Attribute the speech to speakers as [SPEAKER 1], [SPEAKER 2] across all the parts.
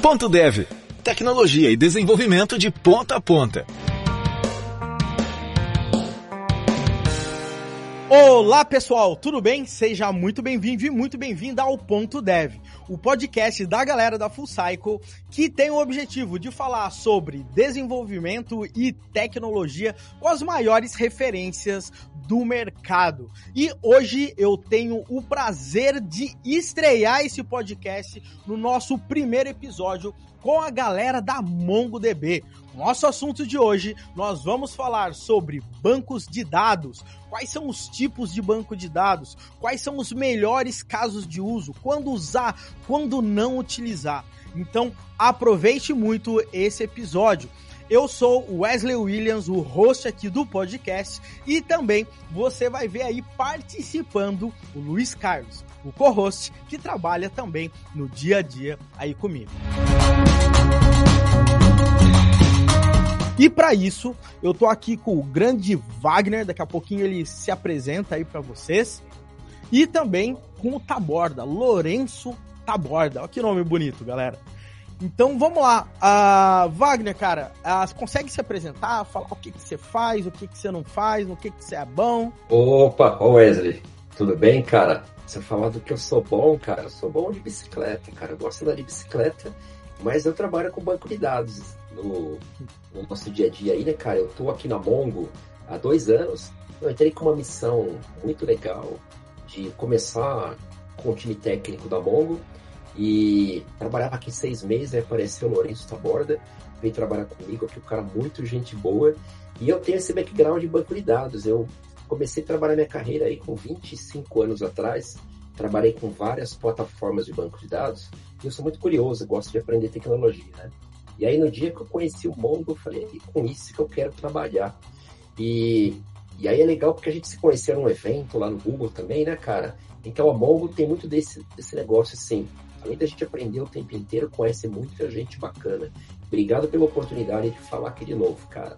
[SPEAKER 1] Ponto Dev. Tecnologia e desenvolvimento de ponta a ponta.
[SPEAKER 2] Olá pessoal, tudo bem? Seja muito bem-vindo e muito bem-vinda ao Ponto Dev, o podcast da galera da Full Cycle que tem o objetivo de falar sobre desenvolvimento e tecnologia com as maiores referências do mercado. E hoje eu tenho o prazer de estrear esse podcast no nosso primeiro episódio com a galera da MongoDB. Nosso assunto de hoje, nós vamos falar sobre bancos de dados, quais são os tipos de banco de dados, quais são os melhores casos de uso, quando usar, quando não utilizar. Então, aproveite muito esse episódio. Eu sou Wesley Williams, o host aqui do podcast, e também você vai ver aí participando o Luiz Carlos, o co-host que trabalha também no dia a dia aí comigo. E para isso, eu tô aqui com o grande Wagner, daqui a pouquinho ele se apresenta aí para vocês. E também com o Taborda, Lourenço Taborda. Olha que nome bonito, galera. Então vamos lá. Uh, Wagner, cara, uh, consegue se apresentar, falar o que, que você faz, o que, que você não faz, no que, que você é bom?
[SPEAKER 3] Opa, Wesley, tudo bem, cara? Você falar do que eu sou bom, cara, eu sou bom de bicicleta, cara. Eu gosto de andar de bicicleta, mas eu trabalho com banco de dados no, no nosso dia a dia aí, né, cara? Eu tô aqui na Mongo há dois anos. Eu entrei com uma missão muito legal de começar com o time técnico da Mongo e trabalhava aqui seis meses, aí apareceu o Lourenço Taborda, veio trabalhar comigo aqui, um cara muito gente boa. E eu tenho esse background de banco de dados. Eu comecei a trabalhar minha carreira aí com 25 anos atrás. Trabalhei com várias plataformas de banco de dados. E eu sou muito curioso, gosto de aprender tecnologia, né? E aí no dia que eu conheci o Mongo, eu falei, é com isso que eu quero trabalhar. E, e aí é legal porque a gente se conheceu num evento lá no Google também, né, cara? Então a Mongo tem muito desse, desse negócio assim. Além da gente aprender o tempo inteiro, conhece muita gente bacana. Obrigado pela oportunidade de falar aqui de novo, cara.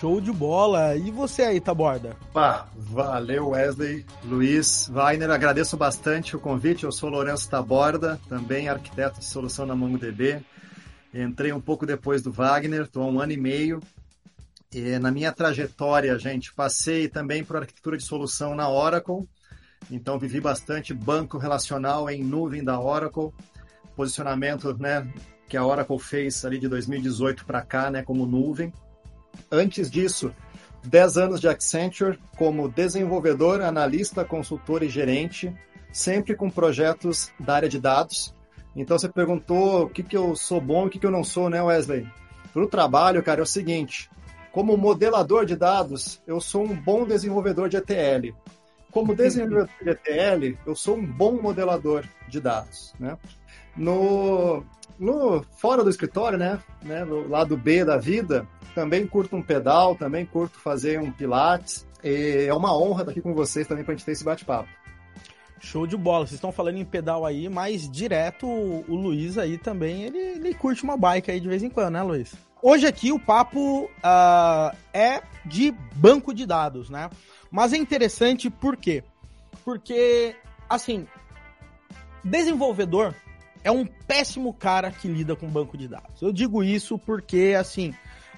[SPEAKER 2] Show de bola. E você aí, Taborda?
[SPEAKER 4] Pá, valeu, Wesley, Luiz, Weiner. Agradeço bastante o convite. Eu sou Lourenço Taborda, também arquiteto de solução na MongoDB. Entrei um pouco depois do Wagner, estou há um ano e meio. E na minha trajetória, gente, passei também por arquitetura de solução na Oracle. Então, vivi bastante banco relacional em nuvem da Oracle. Posicionamento né, que a Oracle fez ali de 2018 para cá, né, como nuvem. Antes disso, 10 anos de Accenture como desenvolvedor, analista, consultor e gerente, sempre com projetos da área de dados. Então você perguntou o que, que eu sou bom e o que, que eu não sou, né, Wesley? Para o trabalho, cara, é o seguinte: como modelador de dados, eu sou um bom desenvolvedor de ETL. Como desenvolvedor de ETL, eu sou um bom modelador de dados, né? No, no fora do escritório, né, né, no lado B da vida, também curto um pedal, também curto fazer um pilates. E é uma honra estar aqui com vocês também para a gente ter esse bate-papo.
[SPEAKER 2] Show de bola. Vocês estão falando em pedal aí, mas direto o, o Luiz aí também, ele, ele curte uma bike aí de vez em quando, né, Luiz? Hoje aqui o papo uh, é de banco de dados, né? Mas é interessante por quê? Porque, assim, desenvolvedor é um péssimo cara que lida com banco de dados. Eu digo isso porque, assim,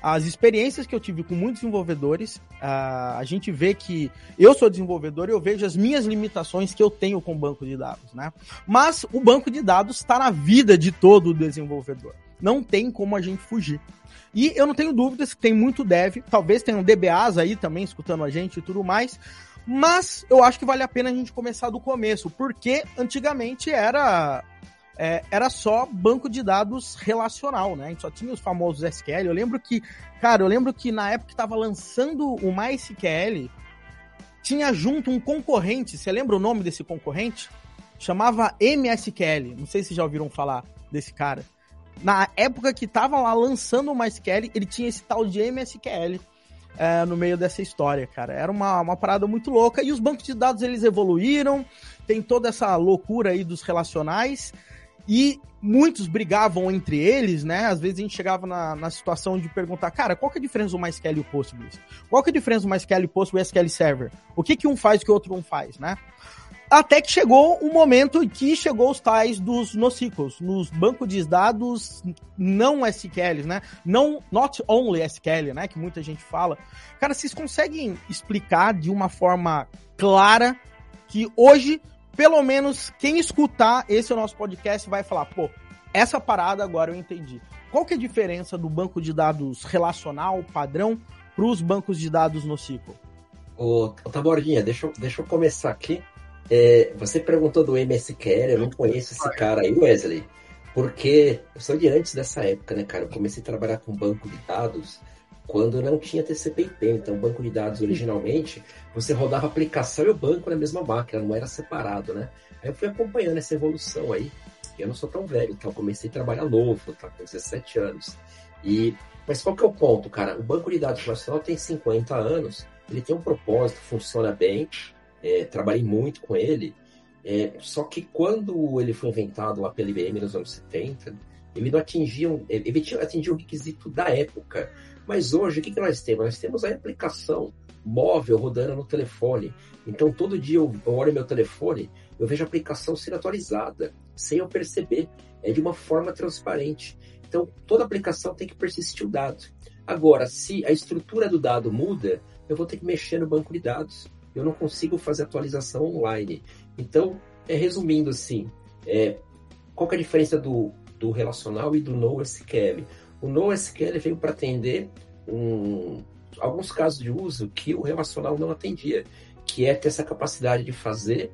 [SPEAKER 2] as experiências que eu tive com muitos desenvolvedores, uh, a gente vê que eu sou desenvolvedor e eu vejo as minhas limitações que eu tenho com o banco de dados, né? Mas o banco de dados está na vida de todo desenvolvedor. Não tem como a gente fugir. E eu não tenho dúvidas que tem muito dev, talvez tenham DBAs aí também escutando a gente e tudo mais. Mas eu acho que vale a pena a gente começar do começo, porque antigamente era é, era só banco de dados relacional, né? A gente só tinha os famosos SQL. Eu lembro que, cara, eu lembro que na época que estava lançando o MySQL, tinha junto um concorrente. Você lembra o nome desse concorrente? Chamava MSQL. Não sei se já ouviram falar desse cara. Na época que tava lá lançando o MySQL, ele tinha esse tal de MSQL. É, no meio dessa história, cara. Era uma, uma parada muito louca. E os bancos de dados eles evoluíram, tem toda essa loucura aí dos relacionais. E muitos brigavam entre eles, né? Às vezes a gente chegava na, na situação de perguntar, cara, qual que é a diferença do MySQL e o Postgres? Qual que é a diferença do MySQL e o Postgres SQL Server? O que que um faz que o outro não faz, né? Até que chegou um momento que chegou os tais dos NoSQLs, nos bancos de dados não SQL, né? Não, not only SQL, né? Que muita gente fala. Cara, vocês conseguem explicar de uma forma clara que hoje, pelo menos, quem escutar esse nosso podcast vai falar, pô, essa parada agora eu entendi. Qual que é a diferença do banco de dados relacional, padrão, para os bancos de dados NoSQL?
[SPEAKER 3] Ô, Tabordinha, deixa, eu, deixa eu começar aqui é, você perguntou do MSQL, eu não conheço esse cara aí, Wesley, porque eu sou de antes dessa época, né, cara? Eu comecei a trabalhar com banco de dados quando não tinha TCP/IP. Então, banco de dados originalmente, você rodava a aplicação e o banco na mesma máquina, não era separado, né? Aí eu fui acompanhando essa evolução aí. Eu não sou tão velho, então comecei a trabalhar novo, tá com 17 anos. E mas qual que é o ponto, cara? O banco de dados nacional tem 50 anos, ele tem um propósito, funciona bem, é, trabalhei muito com ele. É, só que quando ele foi inventado lá pela IBM nos anos 70, ele não atingia, um, ele tinha, atingia o requisito da época. Mas hoje, o que, que nós temos? Nós temos a aplicação móvel rodando no telefone. Então, todo dia eu, olho meu telefone, eu vejo a aplicação sendo atualizada, sem eu perceber. É de uma forma transparente. Então, toda aplicação tem que persistir o dado. Agora, se a estrutura do dado muda, eu vou ter que mexer no banco de dados eu não consigo fazer atualização online. Então, é, resumindo assim, é, qual é a diferença do, do relacional e do NoSQL? O NoSQL veio para atender um, alguns casos de uso que o relacional não atendia, que é ter essa capacidade de fazer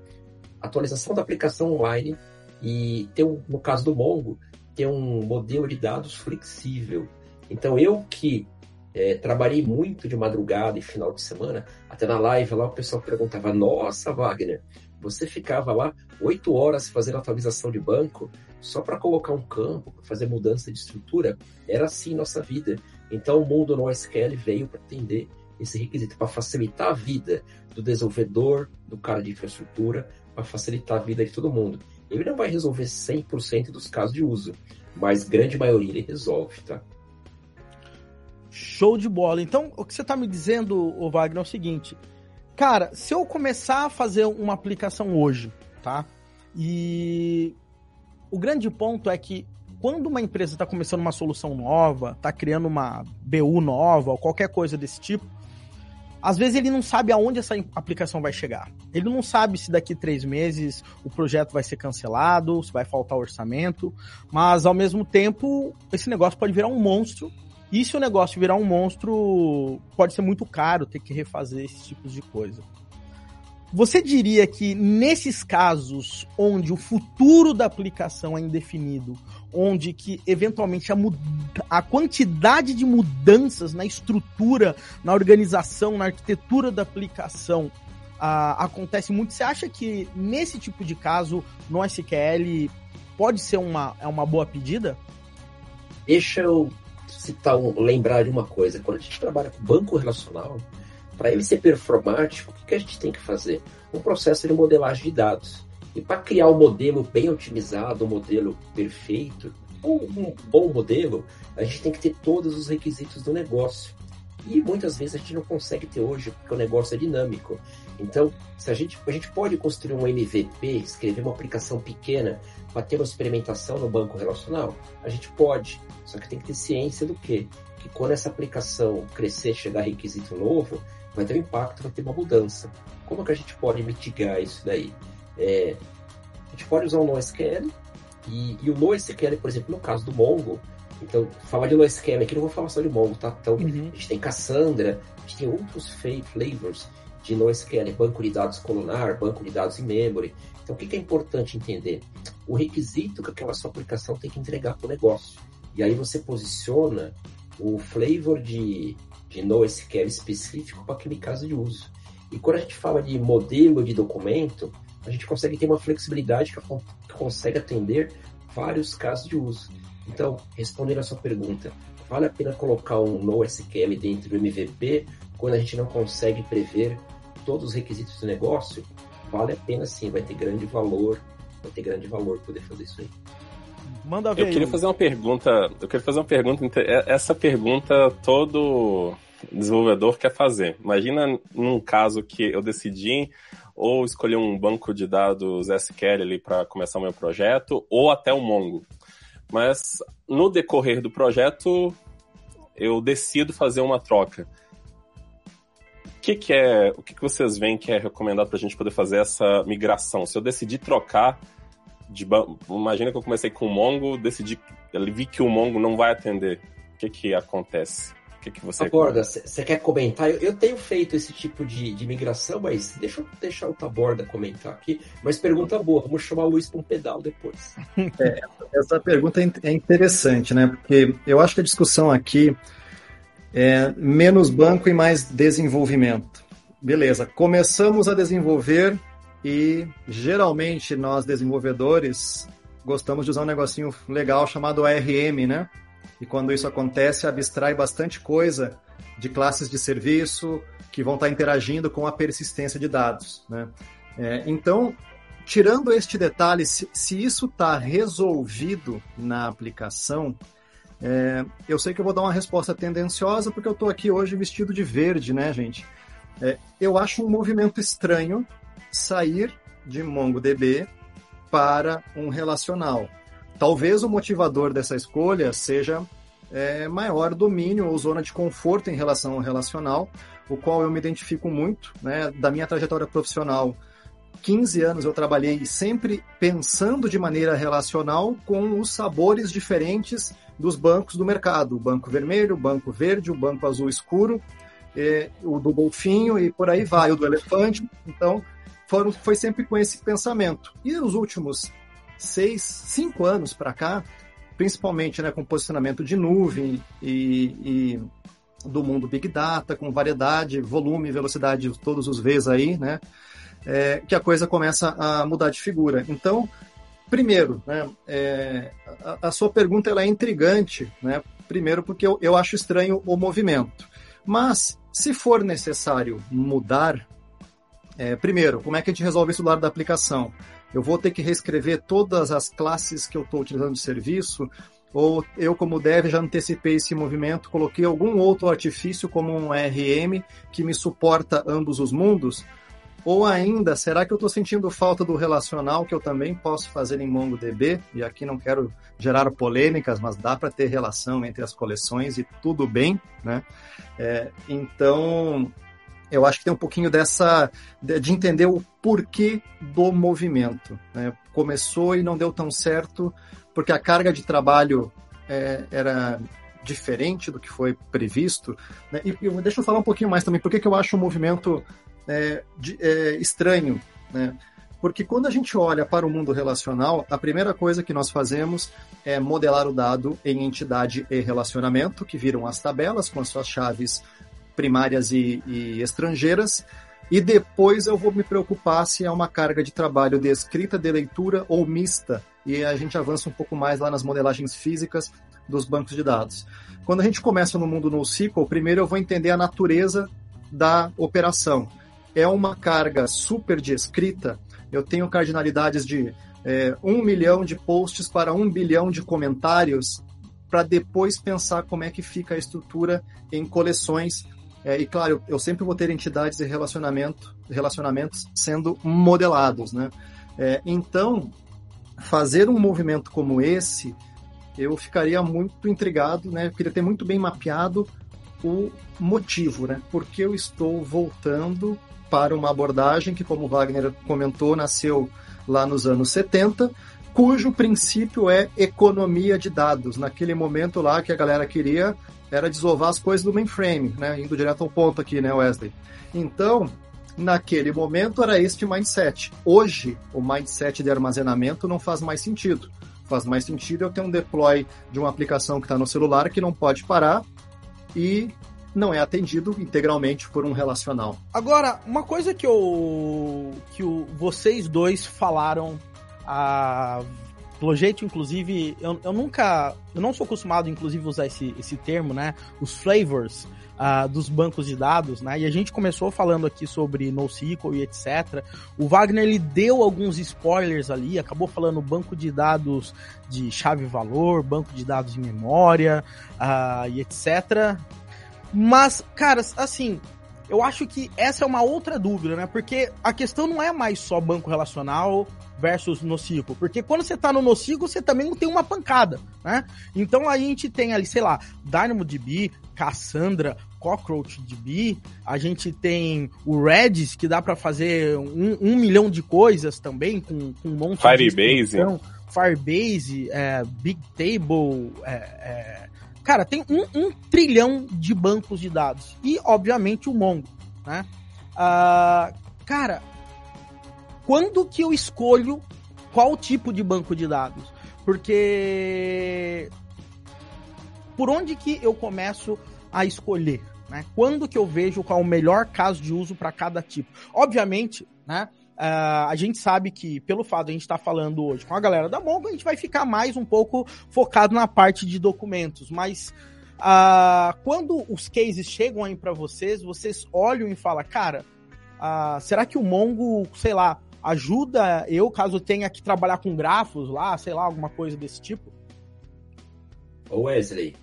[SPEAKER 3] atualização da aplicação online e ter, um, no caso do Mongo, ter um modelo de dados flexível. Então, eu que é, trabalhei muito de madrugada e final de semana, até na live lá o pessoal perguntava: Nossa, Wagner, você ficava lá oito horas fazendo atualização de banco só para colocar um campo, fazer mudança de estrutura? Era assim nossa vida. Então o mundo no SQL veio para atender esse requisito, para facilitar a vida do desenvolvedor, do cara de infraestrutura, para facilitar a vida de todo mundo. Ele não vai resolver 100% dos casos de uso, mas grande maioria ele resolve, tá?
[SPEAKER 2] Show de bola. Então, o que você está me dizendo, Wagner, é o seguinte. Cara, se eu começar a fazer uma aplicação hoje, tá? E o grande ponto é que quando uma empresa está começando uma solução nova, está criando uma BU nova ou qualquer coisa desse tipo, às vezes ele não sabe aonde essa aplicação vai chegar. Ele não sabe se daqui três meses o projeto vai ser cancelado, se vai faltar orçamento, mas ao mesmo tempo esse negócio pode virar um monstro e se o negócio virar um monstro, pode ser muito caro ter que refazer esses tipos de coisa. Você diria que nesses casos onde o futuro da aplicação é indefinido, onde que eventualmente a, a quantidade de mudanças na estrutura, na organização, na arquitetura da aplicação acontece muito, você acha que nesse tipo de caso no SQL pode ser uma, é uma boa pedida?
[SPEAKER 3] Deixa eu citar um, lembrar de uma coisa. Quando a gente trabalha com banco relacional, para ele ser performático, o que, a gente tem que fazer? Um processo de modelagem de dados. E para criar um modelo bem otimizado, um modelo perfeito, ou um bom modelo, a gente tem que ter todos os requisitos do negócio. E muitas vezes a gente não consegue ter hoje, porque o negócio é dinâmico. Então, se a gente, a gente pode construir um MVP, escrever uma aplicação pequena para ter uma experimentação no banco relacional, a gente pode. Só que tem que ter ciência do quê? Que quando essa aplicação crescer, chegar requisito novo, vai ter um impacto, vai ter uma mudança. Como que a gente pode mitigar isso daí? É, a gente pode usar o NoSQL e, e o NoSQL, por exemplo, no caso do Mongo, então, falar de NoSQL aqui, não vou falar só de Mongo, tá? Então, uhum. a gente tem Cassandra, a gente tem outros flavors de NoSQL, banco de dados colunar, banco de dados em memory. Então, o que é importante entender? O requisito que aquela sua aplicação tem que entregar para o negócio. E aí você posiciona o flavor de, de NoSQL específico para aquele caso de uso. E quando a gente fala de modelo de documento, a gente consegue ter uma flexibilidade que, que consegue atender vários casos de uso. Então, respondendo a sua pergunta, vale a pena colocar um NoSQL dentro do MVP quando a gente não consegue prever todos os requisitos do negócio? Vale a pena sim, vai ter grande valor, vai ter grande valor poder fazer isso aí.
[SPEAKER 5] Manda ver. Eu queria fazer uma pergunta. Eu queria fazer uma pergunta. É, essa pergunta todo desenvolvedor quer fazer. Imagina num caso que eu decidi ou escolher um banco de dados SQL ali para começar o meu projeto, ou até o Mongo. Mas no decorrer do projeto, eu decido fazer uma troca. O que, que é, o que, que vocês veem que é recomendado para a gente poder fazer essa migração? Se eu decidir trocar de imagina que eu comecei com o Mongo, decidi, vi que o Mongo não vai atender. O que que acontece? O que, que você
[SPEAKER 3] Taborda, você quer comentar? Eu, eu, tenho feito esse tipo de, de migração, mas deixa eu deixar o Taborda comentar aqui. Mas pergunta boa, vamos chamar o Luiz para um pedal depois.
[SPEAKER 4] É, essa pergunta é, é interessante, né? Porque eu acho que a discussão aqui é menos banco e mais desenvolvimento. Beleza, começamos a desenvolver e geralmente nós desenvolvedores gostamos de usar um negocinho legal chamado ARM, né? E quando isso acontece, abstrai bastante coisa de classes de serviço que vão estar interagindo com a persistência de dados. Né? É, então, tirando este detalhe, se, se isso está resolvido na aplicação, é, eu sei que eu vou dar uma resposta tendenciosa porque eu estou aqui hoje vestido de verde, né, gente? É, eu acho um movimento estranho sair de MongoDB para um relacional. Talvez o motivador dessa escolha seja é, maior domínio ou zona de conforto em relação ao relacional, o qual eu me identifico muito, né, da minha trajetória profissional. 15 anos eu trabalhei sempre pensando de maneira relacional com os sabores diferentes dos bancos do mercado, o banco vermelho, o banco verde, o banco azul escuro, o do golfinho e por aí vai, o do elefante. Então, foram, foi sempre com esse pensamento. E nos últimos seis, cinco anos para cá, principalmente né, com posicionamento de nuvem e, e, do mundo Big Data, com variedade, volume, velocidade, todos os Vs aí, né? É, que a coisa começa a mudar de figura. Então, primeiro, né, é, a, a, sua pergunta ela é intrigante, né? Primeiro porque eu, eu acho estranho o movimento. Mas, se for necessário mudar, é, primeiro, como é que a gente resolve isso do lado da aplicação? eu vou ter que reescrever todas as classes que eu estou utilizando de serviço, ou eu, como dev, já antecipei esse movimento, coloquei algum outro artifício, como um RM, que me suporta ambos os mundos? Ou ainda, será que eu estou sentindo falta do relacional que eu também posso fazer em MongoDB? E aqui não quero gerar polêmicas, mas dá para ter relação entre as coleções e tudo bem, né? É, então, eu acho que tem um pouquinho dessa de entender o porquê do movimento. Né? Começou e não deu tão certo porque a carga de trabalho é, era diferente do que foi previsto. Né? E, e, deixa eu falar um pouquinho mais também, por que eu acho o movimento é, de, é, estranho. Né? Porque quando a gente olha para o mundo relacional, a primeira coisa que nós fazemos é modelar o dado em entidade e relacionamento, que viram as tabelas com as suas chaves primárias e, e estrangeiras, e depois eu vou me preocupar se é uma carga de trabalho de escrita, de leitura ou mista, e a gente avança um pouco mais lá nas modelagens físicas dos bancos de dados. Quando a gente começa no mundo NoSQL, primeiro eu vou entender a natureza da operação. É uma carga super de escrita, eu tenho cardinalidades de é, um milhão de posts para um bilhão de comentários, para depois pensar como é que fica a estrutura em coleções é, e claro, eu sempre vou ter entidades e relacionamento, relacionamentos sendo modelados, né? É, então, fazer um movimento como esse, eu ficaria muito intrigado, né? Eu queria ter muito bem mapeado o motivo, né? Porque eu estou voltando para uma abordagem que, como Wagner comentou, nasceu lá nos anos 70, cujo princípio é economia de dados. Naquele momento lá que a galera queria era desovar as coisas do mainframe, né? Indo direto ao ponto aqui, né, Wesley? Então, naquele momento era este mindset. Hoje, o mindset de armazenamento não faz mais sentido. Faz mais sentido eu ter um deploy de uma aplicação que está no celular que não pode parar e não é atendido integralmente por um relacional.
[SPEAKER 2] Agora, uma coisa que eu que o, vocês dois falaram a pelo jeito, inclusive, eu, eu nunca. Eu não sou acostumado, inclusive, usar esse, esse termo, né? Os flavors uh, dos bancos de dados, né? E a gente começou falando aqui sobre NoSQL e etc. O Wagner ele deu alguns spoilers ali, acabou falando banco de dados de chave-valor, banco de dados de memória uh, e etc. Mas, cara, assim, eu acho que essa é uma outra dúvida, né? Porque a questão não é mais só banco relacional versus nocivo. Porque quando você tá no nocivo, você também não tem uma pancada, né? Então a gente tem ali, sei lá, DynamoDB, Cassandra, CockroachDB, a gente tem o Redis, que dá para fazer um, um, milhão de coisas também, com, com um monte
[SPEAKER 5] Firebase.
[SPEAKER 2] de... Firebase, é, Bigtable, é, é, Cara, tem um, um, trilhão de bancos de dados. E, obviamente, o Mongo, né? Uh, cara, quando que eu escolho qual tipo de banco de dados? Porque por onde que eu começo a escolher? Né? Quando que eu vejo qual é o melhor caso de uso para cada tipo? Obviamente, né? Uh, a gente sabe que, pelo fato de a gente estar tá falando hoje com a galera da Mongo, a gente vai ficar mais um pouco focado na parte de documentos. Mas uh, quando os cases chegam aí para vocês, vocês olham e falam, cara, uh, será que o Mongo, sei lá, ajuda eu caso tenha que trabalhar com grafos lá, sei lá, alguma coisa desse tipo?
[SPEAKER 3] Ô Wesley,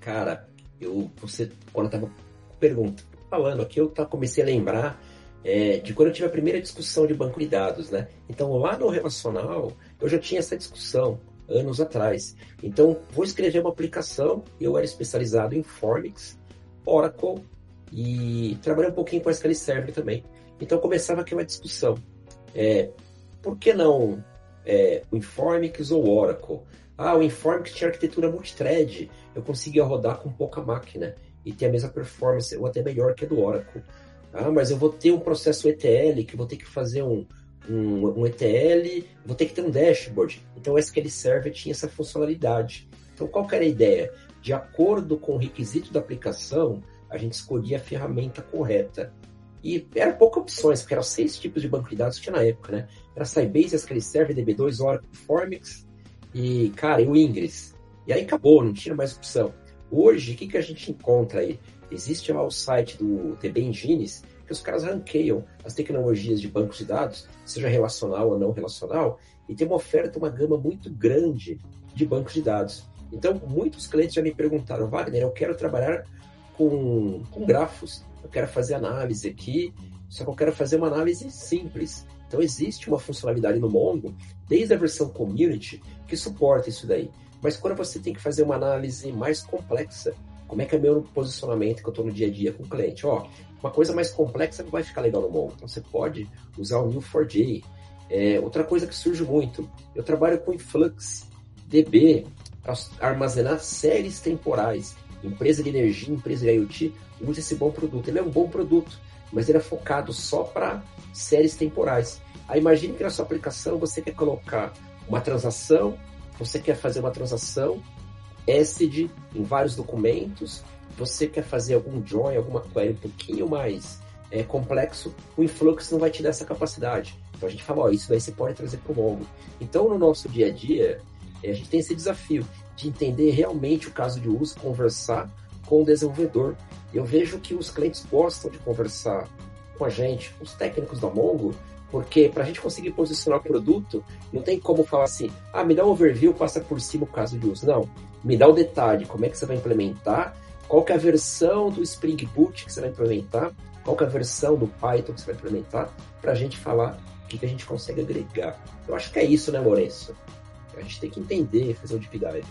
[SPEAKER 3] cara, eu, você, quando eu tava perguntando, falando aqui, eu comecei a lembrar é, de quando eu tive a primeira discussão de banco de dados, né? Então, lá no relacional, eu já tinha essa discussão anos atrás. Então, vou escrever uma aplicação, eu era especializado em Formix, Oracle e trabalhei um pouquinho com SQL Server também. Então, começava aquela discussão. É, por que não é, o Informix ou Oracle? Ah, o Informix tinha arquitetura multithread, eu conseguia rodar com pouca máquina e ter a mesma performance, ou até melhor que a do Oracle. Ah, mas eu vou ter um processo ETL, que vou ter que fazer um, um, um ETL, vou ter que ter um dashboard. Então o SQL Server tinha essa funcionalidade. Então qual era a ideia? De acordo com o requisito da aplicação, a gente escolhia a ferramenta correta. E eram poucas opções, porque eram seis tipos de banco de dados que tinha na época, né? Era Sybase, SQL Server, DB2, Oracle, Formix e, cara, e o Ingress. E aí acabou, não tinha mais opção. Hoje, o que, que a gente encontra aí? Existe lá o site do DB Engines, que os caras ranqueiam as tecnologias de bancos de dados, seja relacional ou não relacional, e tem uma oferta, uma gama muito grande de bancos de dados. Então, muitos clientes já me perguntaram, Wagner, eu quero trabalhar com, com grafos, quero fazer análise aqui, só que eu quero fazer uma análise simples. Então, existe uma funcionalidade no Mongo, desde a versão Community, que suporta isso daí. Mas quando você tem que fazer uma análise mais complexa, como é que é meu posicionamento que eu estou no dia a dia com o cliente? Ó, uma coisa mais complexa não vai ficar legal no Mongo. Então você pode usar o Neo4j. É, outra coisa que surge muito, eu trabalho com Influx DB armazenar séries temporais. Empresa de energia, empresa de IoT usa esse bom produto. Ele é um bom produto, mas ele é focado só para séries temporais. Aí imagine que na sua aplicação você quer colocar uma transação, você quer fazer uma transação ACID em vários documentos, você quer fazer algum join, alguma query um pouquinho mais é, complexo, o Influx não vai te dar essa capacidade. Então a gente fala, ó, isso daí você pode trazer para o Mongo. Então no nosso dia a dia, é, a gente tem esse desafio de entender realmente o caso de uso, conversar com o desenvolvedor. Eu vejo que os clientes gostam de conversar com a gente, os técnicos da Mongo, porque para a gente conseguir posicionar o produto, não tem como falar assim, ah, me dá um overview, passa por cima o caso de uso. Não, me dá o detalhe, como é que você vai implementar, qual é a versão do Spring Boot que você vai implementar, qual é a versão do Python que você vai implementar, para a gente falar o que, que a gente consegue agregar. Eu acho que é isso, né, Lourenço? A gente tem que entender, fazer o deep dive.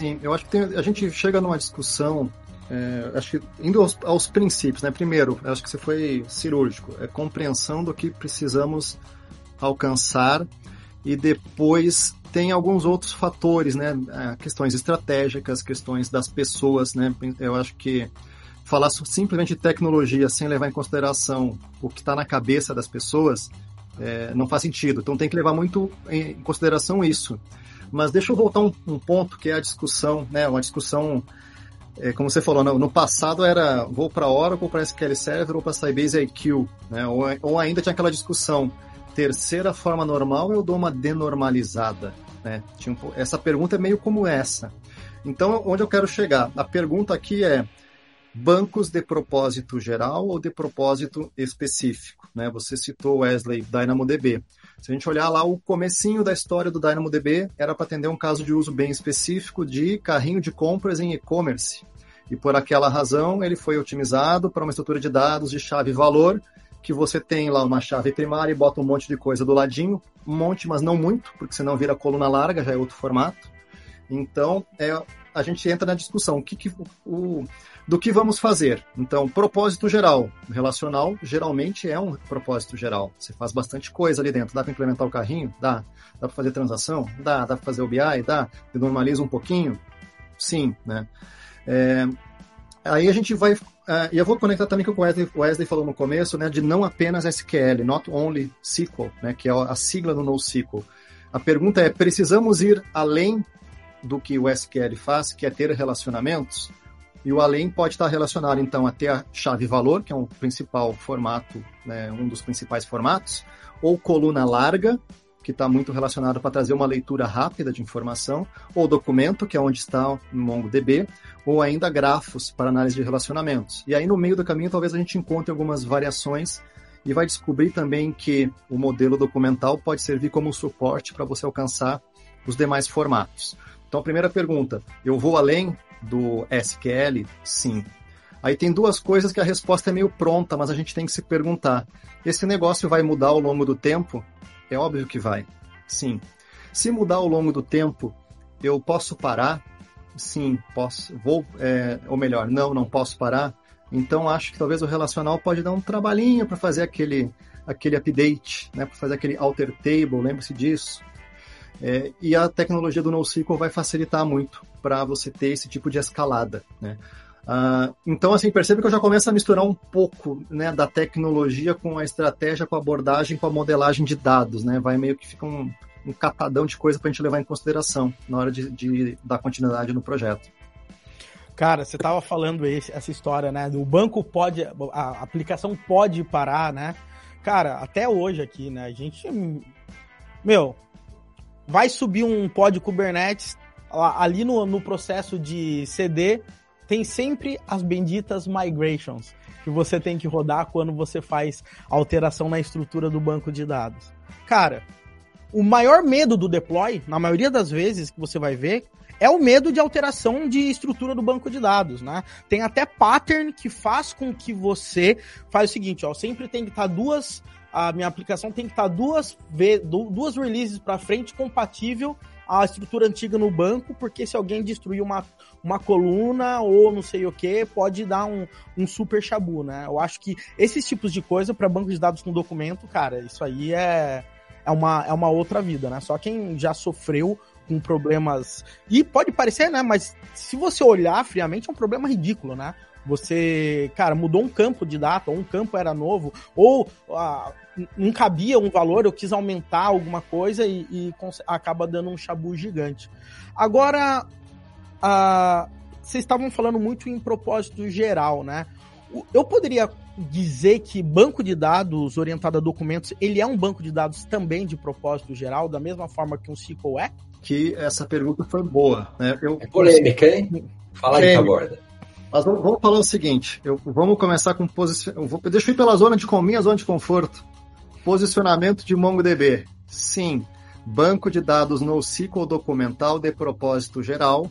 [SPEAKER 4] Sim, eu acho que tem, a gente chega numa discussão é, acho que indo aos, aos, princípios, né? Primeiro, acho que você foi cirúrgico, é compreensão do que precisamos alcançar e depois tem alguns outros fatores, né? É, questões estratégicas, questões das pessoas, né? Eu acho que falar simplesmente de tecnologia sem levar em consideração o que está na cabeça das pessoas é, não faz sentido. Então tem que levar muito em consideração isso. Mas deixa eu voltar um, um ponto que é a discussão, né? Uma discussão é, como você falou, no, no passado era vou para Oracle, para SQL Server ou para Sybase IQ, né? Ou, ou, ainda tinha aquela discussão, terceira forma normal eu dou uma denormalizada, né? Um, essa pergunta é meio como essa. Então, onde eu quero chegar? A pergunta aqui é bancos de propósito geral ou de propósito específico, né? Você citou Wesley DynamoDB. Se a gente olhar lá o comecinho da história do DynamoDB, era para atender um caso de uso bem específico de carrinho de compras em e-commerce. E por aquela razão, ele foi otimizado para uma estrutura de dados de chave-valor, que você tem lá uma chave primária e bota um monte de coisa do ladinho, um monte, mas não muito, porque senão vira coluna larga, já é outro formato. Então, é, a gente entra na discussão o que, que o, do que vamos fazer. Então, propósito geral. Relacional geralmente é um propósito geral. Você faz bastante coisa ali dentro. Dá para implementar o carrinho? Dá. Dá para fazer transação? Dá. Dá para fazer o BI? Dá. Você normaliza um pouquinho? Sim, né? É, aí a gente vai. Uh, e eu vou conectar também com o Wesley, Wesley falou no começo, né, de não apenas SQL, not only SQL, né, que é a sigla do NoSQL. A pergunta é: precisamos ir além do que o SQL faz, que é ter relacionamentos? E o além pode estar relacionado, então, a ter a chave valor, que é um principal formato, né, um dos principais formatos, ou coluna larga, que está muito relacionado para trazer uma leitura rápida de informação, ou documento, que é onde está o MongoDB, ou ainda grafos para análise de relacionamentos. E aí, no meio do caminho, talvez a gente encontre algumas variações e vai descobrir também que o modelo documental pode servir como suporte para você alcançar os demais formatos. Então, a primeira pergunta, eu vou além do SQL? Sim. Aí tem duas coisas que a resposta é meio pronta, mas a gente tem que se perguntar: esse negócio vai mudar ao longo do tempo? É óbvio que vai. Sim. Se mudar ao longo do tempo, eu posso parar? Sim, posso. Vou, é, ou melhor, não, não posso parar. Então acho que talvez o relacional pode dar um trabalhinho para fazer aquele aquele update, né, para fazer aquele alter table, lembre-se disso. É, e a tecnologia do NoSQL vai facilitar muito para você ter esse tipo de escalada, né? Uh, então, assim, percebe que eu já começo a misturar um pouco né, da tecnologia com a estratégia, com a abordagem, com a modelagem de dados, né? Vai meio que fica um, um catadão de coisa para a gente levar em consideração na hora de, de dar continuidade no projeto.
[SPEAKER 2] Cara, você estava falando esse, essa história, né? Do banco pode, a aplicação pode parar, né? Cara, até hoje aqui, né? A gente, meu, vai subir um pod Kubernetes ali no, no processo de CD, tem sempre as benditas migrations que você tem que rodar quando você faz alteração na estrutura do banco de dados. Cara, o maior medo do deploy, na maioria das vezes que você vai ver, é o medo de alteração de estrutura do banco de dados, né? Tem até pattern que faz com que você faz o seguinte, ó, sempre tem que estar tá duas a minha aplicação tem que estar tá duas, duas releases para frente compatível à estrutura antiga no banco, porque se alguém destruir uma, uma coluna ou não sei o que, pode dar um, um super chabu, né? Eu acho que esses tipos de coisa para banco de dados com documento, cara, isso aí é, é, uma, é uma outra vida, né? Só quem já sofreu com problemas. E pode parecer, né? Mas se você olhar friamente, é um problema ridículo, né? Você, cara, mudou um campo de data, ou um campo era novo, ou ah, não cabia um valor, eu quis aumentar alguma coisa e, e acaba dando um chabu gigante. Agora, ah, vocês estavam falando muito em propósito geral, né? Eu poderia dizer que banco de dados orientado a documentos, ele é um banco de dados também de propósito geral, da mesma forma que um SQL é?
[SPEAKER 4] Que essa pergunta foi boa. Né?
[SPEAKER 3] Eu... É polêmica, hein? Fala aí, Taborda.
[SPEAKER 4] Mas vamos, vamos, falar o seguinte: eu, vamos começar com posicionamento. Eu ir pela zona de minha zona de conforto. Posicionamento de MongoDB. Sim, banco de dados NoSQL documental de propósito geral,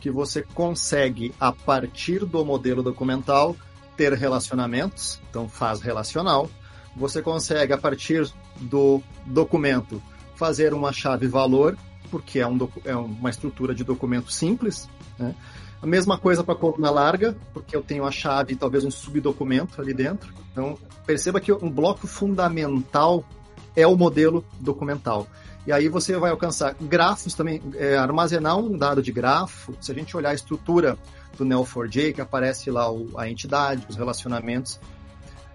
[SPEAKER 4] que você consegue, a partir do modelo documental, ter relacionamentos, então faz relacional. Você consegue, a partir do documento, fazer uma chave valor, porque é, um, é uma estrutura de documento simples, né? A mesma coisa para a coluna larga, porque eu tenho a chave e talvez um subdocumento ali dentro. Então, perceba que um bloco fundamental é o modelo documental. E aí você vai alcançar grafos também, é, armazenar um dado de grafo. Se a gente olhar a estrutura do Neo4j, que aparece lá o, a entidade, os relacionamentos,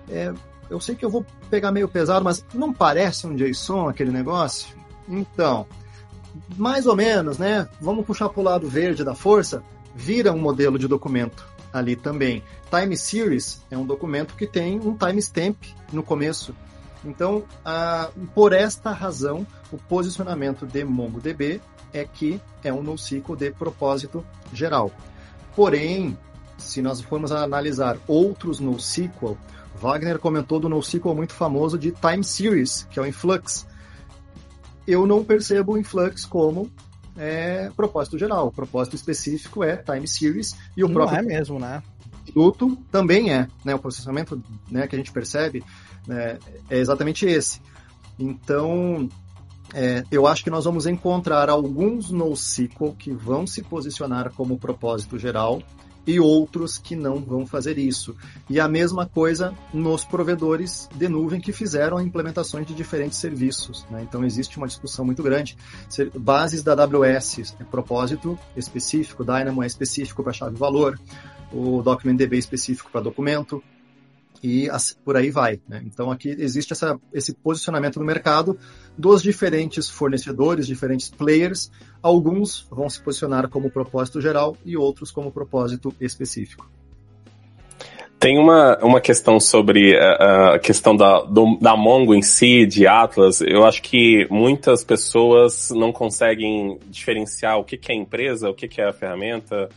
[SPEAKER 4] é, eu sei que eu vou pegar meio pesado, mas não parece um JSON aquele negócio? Então, mais ou menos, né? Vamos puxar para o lado verde da força vira um modelo de documento ali também. Time Series é um documento que tem um timestamp no começo. Então, ah, por esta razão, o posicionamento de MongoDB é que é um NoSQL de propósito geral. Porém, se nós formos analisar outros NoSQL, Wagner comentou do NoSQL muito famoso de Time Series, que é o Influx. Eu não percebo o Influx como é propósito geral. O propósito específico é time series e o
[SPEAKER 2] Não
[SPEAKER 4] próprio
[SPEAKER 2] é mesmo, né?
[SPEAKER 4] produto também é, né? O processamento né, que a gente percebe né, é exatamente esse. Então, é, eu acho que nós vamos encontrar alguns NoSQL que vão se posicionar como propósito geral e outros que não vão fazer isso. E a mesma coisa nos provedores de nuvem que fizeram implementações de diferentes serviços. Né? Então existe uma discussão muito grande. Bases da AWS é propósito específico, Dynamo é específico para chave-valor, o DocumentDB é específico para documento, e por aí vai. Né? Então aqui existe essa, esse posicionamento no mercado dos diferentes fornecedores, diferentes players. Alguns vão se posicionar como propósito geral e outros como propósito específico.
[SPEAKER 5] Tem uma, uma questão sobre a, a questão da, do, da Mongo em si, de Atlas. Eu acho que muitas pessoas não conseguem diferenciar o que, que é empresa, o que, que é a ferramenta.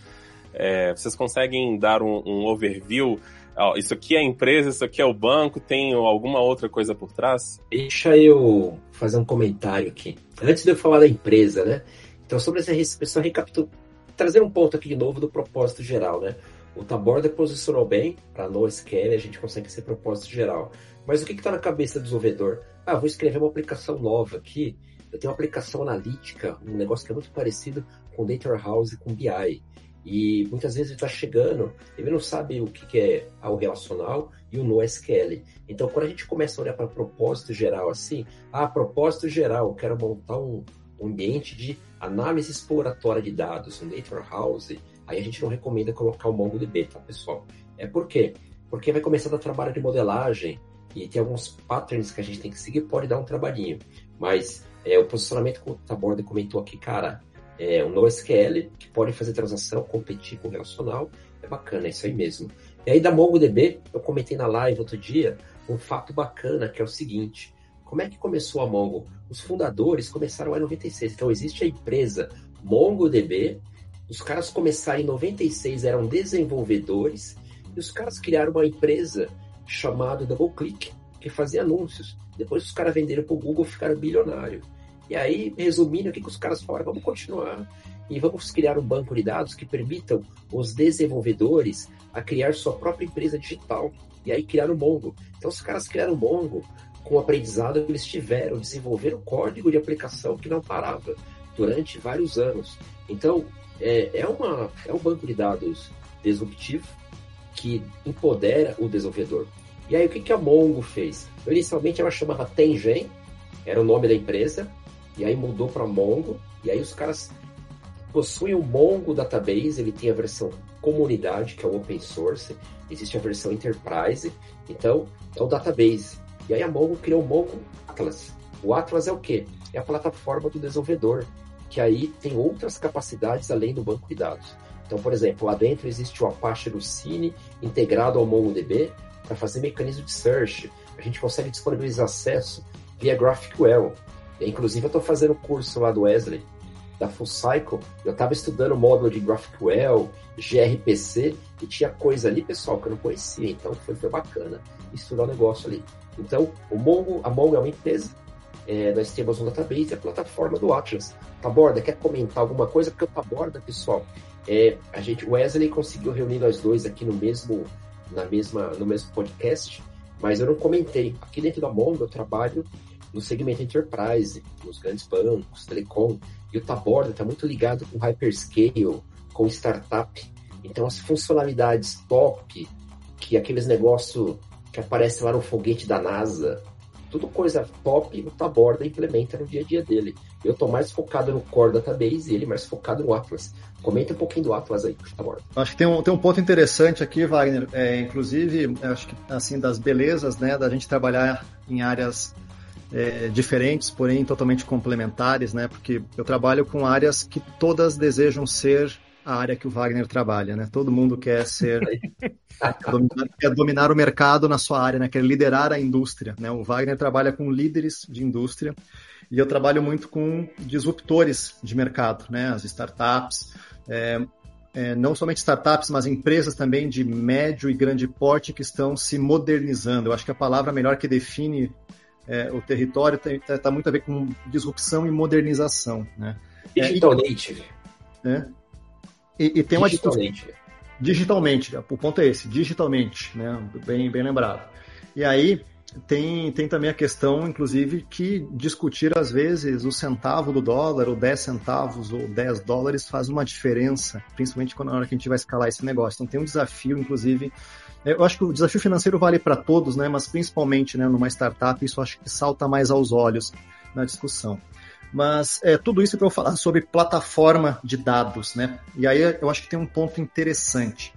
[SPEAKER 5] É, vocês conseguem dar um, um overview ó, isso aqui é a empresa, isso aqui é o banco, tem alguma outra coisa por trás?
[SPEAKER 3] Deixa eu fazer um comentário aqui. Antes de eu falar da empresa, né? Então, sobre essa pessoa recapitular, trazer um ponto aqui de novo do propósito geral, né? O Taborda posicionou bem para NoSQL, a gente consegue ser propósito geral. Mas o que está na cabeça do desenvolvedor? Ah, vou escrever uma aplicação nova aqui. Eu tenho uma aplicação analítica, um negócio que é muito parecido com Data Warehouse e com BI. E muitas vezes ele está chegando, ele não sabe o que, que é o relacional e o NoSQL. Então, quando a gente começa a olhar para propósito geral assim, ah, propósito geral, eu quero montar um, um ambiente de análise exploratória de dados, um data warehouse, aí a gente não recomenda colocar o MongoDB, tá, pessoal? É por quê? Porque vai começar a dar trabalho de modelagem e tem alguns patterns que a gente tem que seguir, pode dar um trabalhinho. Mas é, o posicionamento que o Taborda comentou aqui, cara, é, um NoSQL que pode fazer transação, competir com o relacional. É bacana, é isso aí mesmo. E aí da MongoDB, eu comentei na live outro dia um fato bacana que é o seguinte: como é que começou a Mongo? Os fundadores começaram em 96. Então existe a empresa MongoDB. Os caras começaram em 96, eram desenvolvedores, e os caras criaram uma empresa chamada DoubleClick, que fazia anúncios. Depois os caras venderam para o Google e ficaram bilionários. E aí, resumindo, o que, que os caras falaram? Vamos continuar e vamos criar um banco de dados que permitam os desenvolvedores a criar sua própria empresa digital. E aí criaram o Mongo. Então os caras criaram o Mongo com o aprendizado que eles tiveram, desenvolveram código de aplicação que não parava durante vários anos. Então é, é, uma, é um banco de dados disruptivo que empodera o desenvolvedor. E aí o que, que a Mongo fez? Inicialmente ela chamava Tengen, era o nome da empresa, e aí mudou para Mongo, e aí os caras possuem o Mongo Database, ele tem a versão comunidade, que é o open source, existe a versão enterprise, então é o database. E aí a Mongo criou o Mongo Atlas. O Atlas é o quê? É a plataforma do desenvolvedor, que aí tem outras capacidades além do banco de dados. Então, por exemplo, lá dentro existe o Apache Lucene integrado ao MongoDB para fazer mecanismo de search. A gente consegue disponibilizar acesso via GraphQL. Inclusive, eu estou fazendo curso lá do Wesley, da Full Cycle. Eu estava estudando o módulo de GraphQL, gRPC, e tinha coisa ali, pessoal, que eu não conhecia. Então, foi, foi bacana estudar o negócio ali. Então, o Mongo, a Mongo é uma empresa. É, nós temos um database, a plataforma do Atlas. Taborda, quer comentar alguma coisa? Porque o Taborda, pessoal, é, a gente, o Wesley conseguiu reunir nós dois aqui no mesmo, na mesma, no mesmo podcast, mas eu não comentei. Aqui dentro da Mongo eu trabalho no segmento enterprise, nos grandes bancos, telecom, e o Taborda está muito ligado com hyperscale, com startup. Então as funcionalidades top, que aqueles negócios que aparecem lá no foguete da NASA, tudo coisa top, o Taborda implementa no dia a dia dele. Eu estou mais focado no Core Database e ele mais focado no Atlas. Comenta um pouquinho do Atlas aí, Taborda.
[SPEAKER 4] Acho que tem um, tem um ponto interessante aqui, Wagner. É, inclusive, acho que assim, das belezas né, da gente trabalhar em áreas é, diferentes, porém totalmente complementares, né? Porque eu trabalho com áreas que todas desejam ser a área que o Wagner trabalha, né? Todo mundo quer ser dominar, quer dominar o mercado na sua área, né? Quer liderar a indústria, né? O Wagner trabalha com líderes de indústria e eu trabalho muito com disruptores de mercado, né? As startups, é, é, não somente startups, mas empresas também de médio e grande porte que estão se modernizando. Eu acho que a palavra melhor que define é, o território está tá muito a ver com disrupção e modernização, né?
[SPEAKER 3] Digital é, Native.
[SPEAKER 4] É, e, e, tem uma Digital Native. Digitalmente, o ponto é esse, digitalmente, né? Bem, bem lembrado. E aí, tem, tem também a questão, inclusive, que discutir às vezes o centavo do dólar, ou 10 centavos, ou 10 dólares faz uma diferença, principalmente quando, na hora que a gente vai escalar esse negócio. Então tem um desafio, inclusive, eu acho que o desafio financeiro vale para todos, né? Mas principalmente, né, numa startup, isso acho que salta mais aos olhos na discussão. Mas é, tudo isso para eu falar sobre plataforma de dados, né? E aí eu acho que tem um ponto interessante.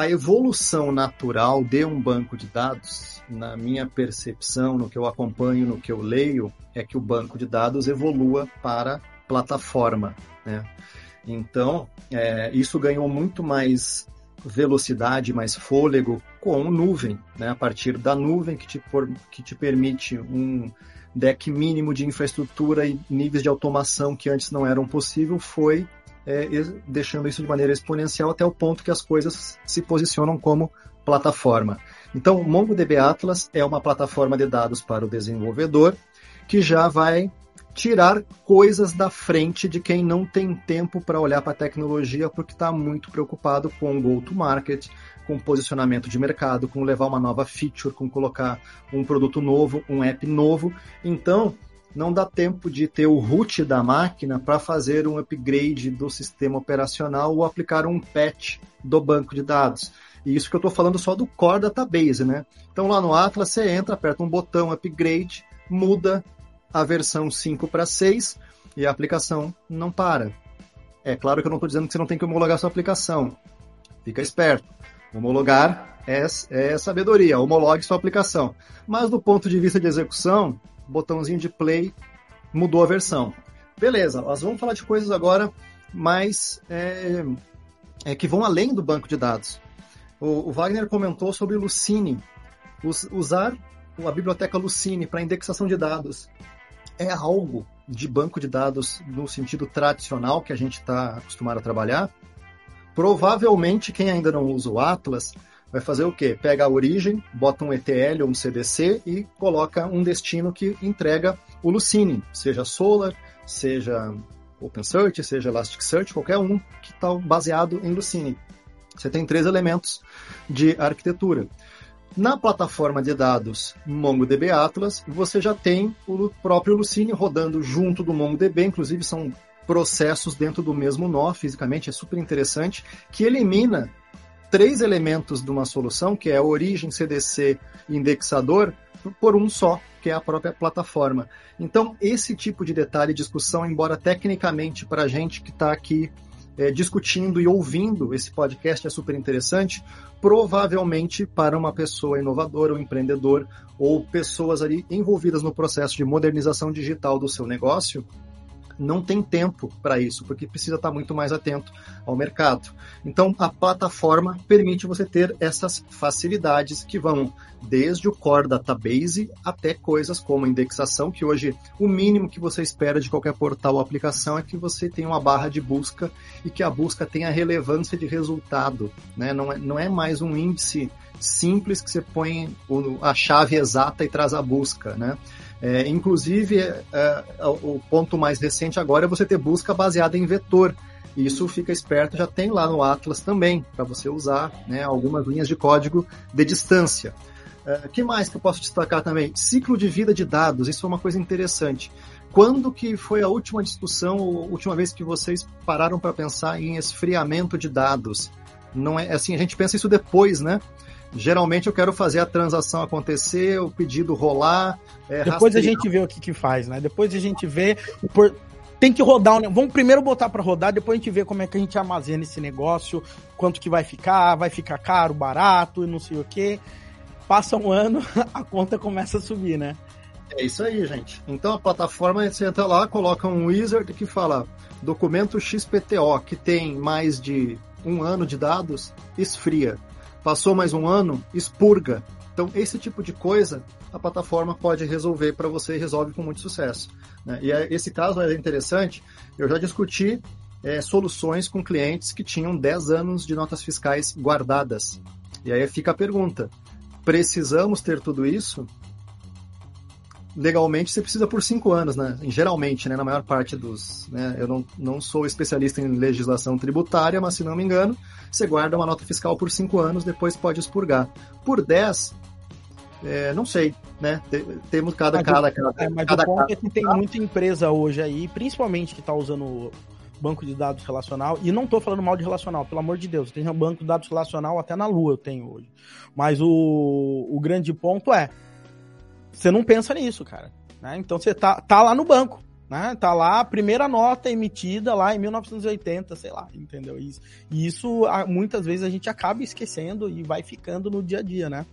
[SPEAKER 4] A evolução natural de um banco de dados, na minha percepção, no que eu acompanho, no que eu leio, é que o banco de dados evolua para plataforma, né? Então, é, isso ganhou muito mais velocidade, mais fôlego com nuvem, né? A partir da nuvem que te, por, que te permite um deck mínimo de infraestrutura e níveis de automação que antes não eram possível, foi é, deixando isso de maneira exponencial até o ponto que as coisas se posicionam como plataforma. Então, o MongoDB Atlas é uma plataforma de dados para o desenvolvedor que já vai tirar coisas da frente de quem não tem tempo para olhar para a tecnologia porque está muito preocupado com o go-to-market, com posicionamento de mercado, com levar uma nova feature, com colocar um produto novo, um app novo. Então, não dá tempo de ter o root da máquina para fazer um upgrade do sistema operacional ou aplicar um patch do banco de dados. E isso que eu estou falando só do core database, né? Então lá no Atlas você entra, aperta um botão upgrade, muda a versão 5 para 6 e a aplicação não para. É claro que eu não estou dizendo que você não tem que homologar sua aplicação. Fica esperto. Homologar é, é sabedoria, homologue sua aplicação. Mas do ponto de vista de execução, botãozinho de play mudou a versão. Beleza, nós vamos falar de coisas agora mais é, é, que vão além do banco de dados. O, o Wagner comentou sobre o. Us, usar a biblioteca Lucine para indexação de dados é algo de banco de dados no sentido tradicional que a gente está acostumado a trabalhar, provavelmente quem ainda não usa o Atlas vai fazer o quê? Pega a origem, bota um ETL ou um CDC e coloca um destino que entrega o Lucene, seja Solar, seja OpenSearch, seja Elasticsearch, qualquer um que está baseado em Lucene. Você tem três elementos de arquitetura. Na plataforma de dados MongoDB Atlas, você já tem o próprio Lucene rodando junto do MongoDB, inclusive são processos dentro do mesmo nó, fisicamente, é super interessante, que elimina três elementos de uma solução, que é origem, CDC e indexador, por um só, que é a própria plataforma. Então, esse tipo de detalhe e discussão, embora tecnicamente para a gente que está aqui é, discutindo e ouvindo esse podcast é super interessante, provavelmente para uma pessoa inovadora, ou empreendedor, ou pessoas ali envolvidas no processo de modernização digital do seu negócio, não tem tempo para isso, porque precisa estar muito mais atento ao mercado. Então, a plataforma permite você ter essas facilidades que vão desde o core database até coisas como indexação, que hoje o mínimo que você espera de qualquer portal ou aplicação é que você tenha uma barra de busca e que a busca tenha relevância de resultado. Né? Não, é, não é mais um índice simples que você põe a chave exata e traz a busca. Né? É, inclusive, é, é, o ponto mais recente agora é você ter busca baseada em vetor. Isso fica esperto, já tem lá no Atlas também, para você usar né, algumas linhas de código de distância. O é, que mais que eu posso destacar também? Ciclo de vida de dados, isso é uma coisa interessante. Quando que foi a última discussão, ou última vez que vocês pararam para pensar em esfriamento de dados? Não é assim, a gente pensa isso depois, né? Geralmente eu quero fazer a transação acontecer, o pedido rolar.
[SPEAKER 2] É, Depois rastrear. a gente vê o que, que faz, né? Depois a gente vê. Por... Tem que rodar. Vamos primeiro botar para rodar, depois a gente vê como é que a gente armazena esse negócio, quanto que vai ficar, vai ficar caro, barato e não sei o que. Passa um ano, a conta começa a subir, né?
[SPEAKER 4] É isso aí, gente. Então a plataforma você entra lá, coloca um wizard que fala documento XPTO, que tem mais de um ano de dados, esfria. Passou mais um ano, expurga. Então, esse tipo de coisa a plataforma pode resolver para você e resolve com muito sucesso. Né? E é, esse caso é interessante. Eu já discuti é, soluções com clientes que tinham 10 anos de notas fiscais guardadas. E aí fica a pergunta: precisamos ter tudo isso? Legalmente você precisa por cinco anos, né? Geralmente, né? Na maior parte dos. Né? Eu não, não sou especialista em legislação tributária, mas se não me engano, você guarda uma nota fiscal por cinco anos, depois pode expurgar. Por dez, é, não sei, né? Temos cada
[SPEAKER 2] mas
[SPEAKER 4] cada,
[SPEAKER 2] cada, é, mas cada, o ponto cada, é que tem muita empresa hoje aí, principalmente que está usando banco de dados relacional, e não estou falando mal de relacional, pelo amor de Deus, tem um banco de dados relacional até na Lua eu tenho hoje. Mas o, o grande ponto é, você não pensa nisso, cara. Né? Então você tá, tá lá no banco. Né? Tá lá a primeira nota emitida lá em 1980, sei lá, entendeu? Isso, e isso muitas vezes a gente acaba esquecendo e vai ficando no dia a dia, né?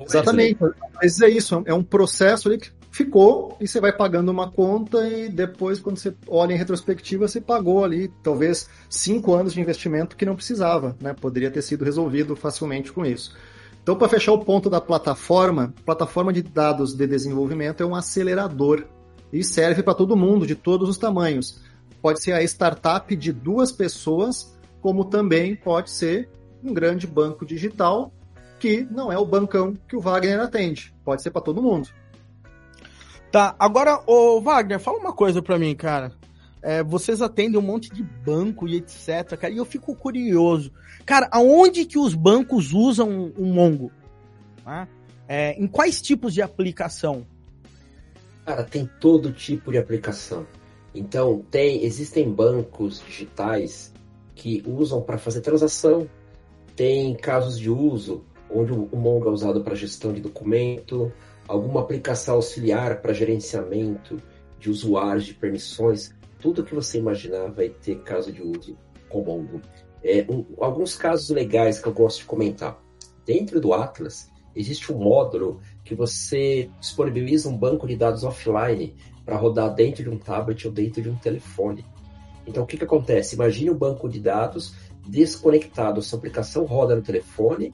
[SPEAKER 4] Exatamente. Mas é isso, é um processo ali que ficou e você vai pagando uma conta e depois, quando você olha em retrospectiva, você pagou ali talvez cinco anos de investimento que não precisava, né? Poderia ter sido resolvido facilmente com isso. Então, para fechar o ponto da plataforma, plataforma de dados de desenvolvimento é um acelerador e serve para todo mundo, de todos os tamanhos. Pode ser a startup de duas pessoas, como também pode ser um grande banco digital, que não é o bancão que o Wagner atende. Pode ser para todo mundo.
[SPEAKER 2] Tá, agora, o Wagner, fala uma coisa para mim, cara. É, vocês atendem um monte de banco e etc, cara, e eu fico curioso. Cara, aonde que os bancos usam o Mongo? Né? É, em quais tipos de aplicação?
[SPEAKER 3] Cara, tem todo tipo de aplicação. Então, tem, existem bancos digitais que usam para fazer transação. Tem casos de uso onde o Mongo é usado para gestão de documento, alguma aplicação auxiliar para gerenciamento de usuários, de permissões. Tudo que você imaginar vai ter caso de uso com Mongo. É, um, alguns casos legais que eu gosto de comentar. Dentro do Atlas, existe um módulo que você disponibiliza um banco de dados offline para rodar dentro de um tablet ou dentro de um telefone. Então, o que, que acontece? Imagine um banco de dados desconectado. Sua aplicação roda no telefone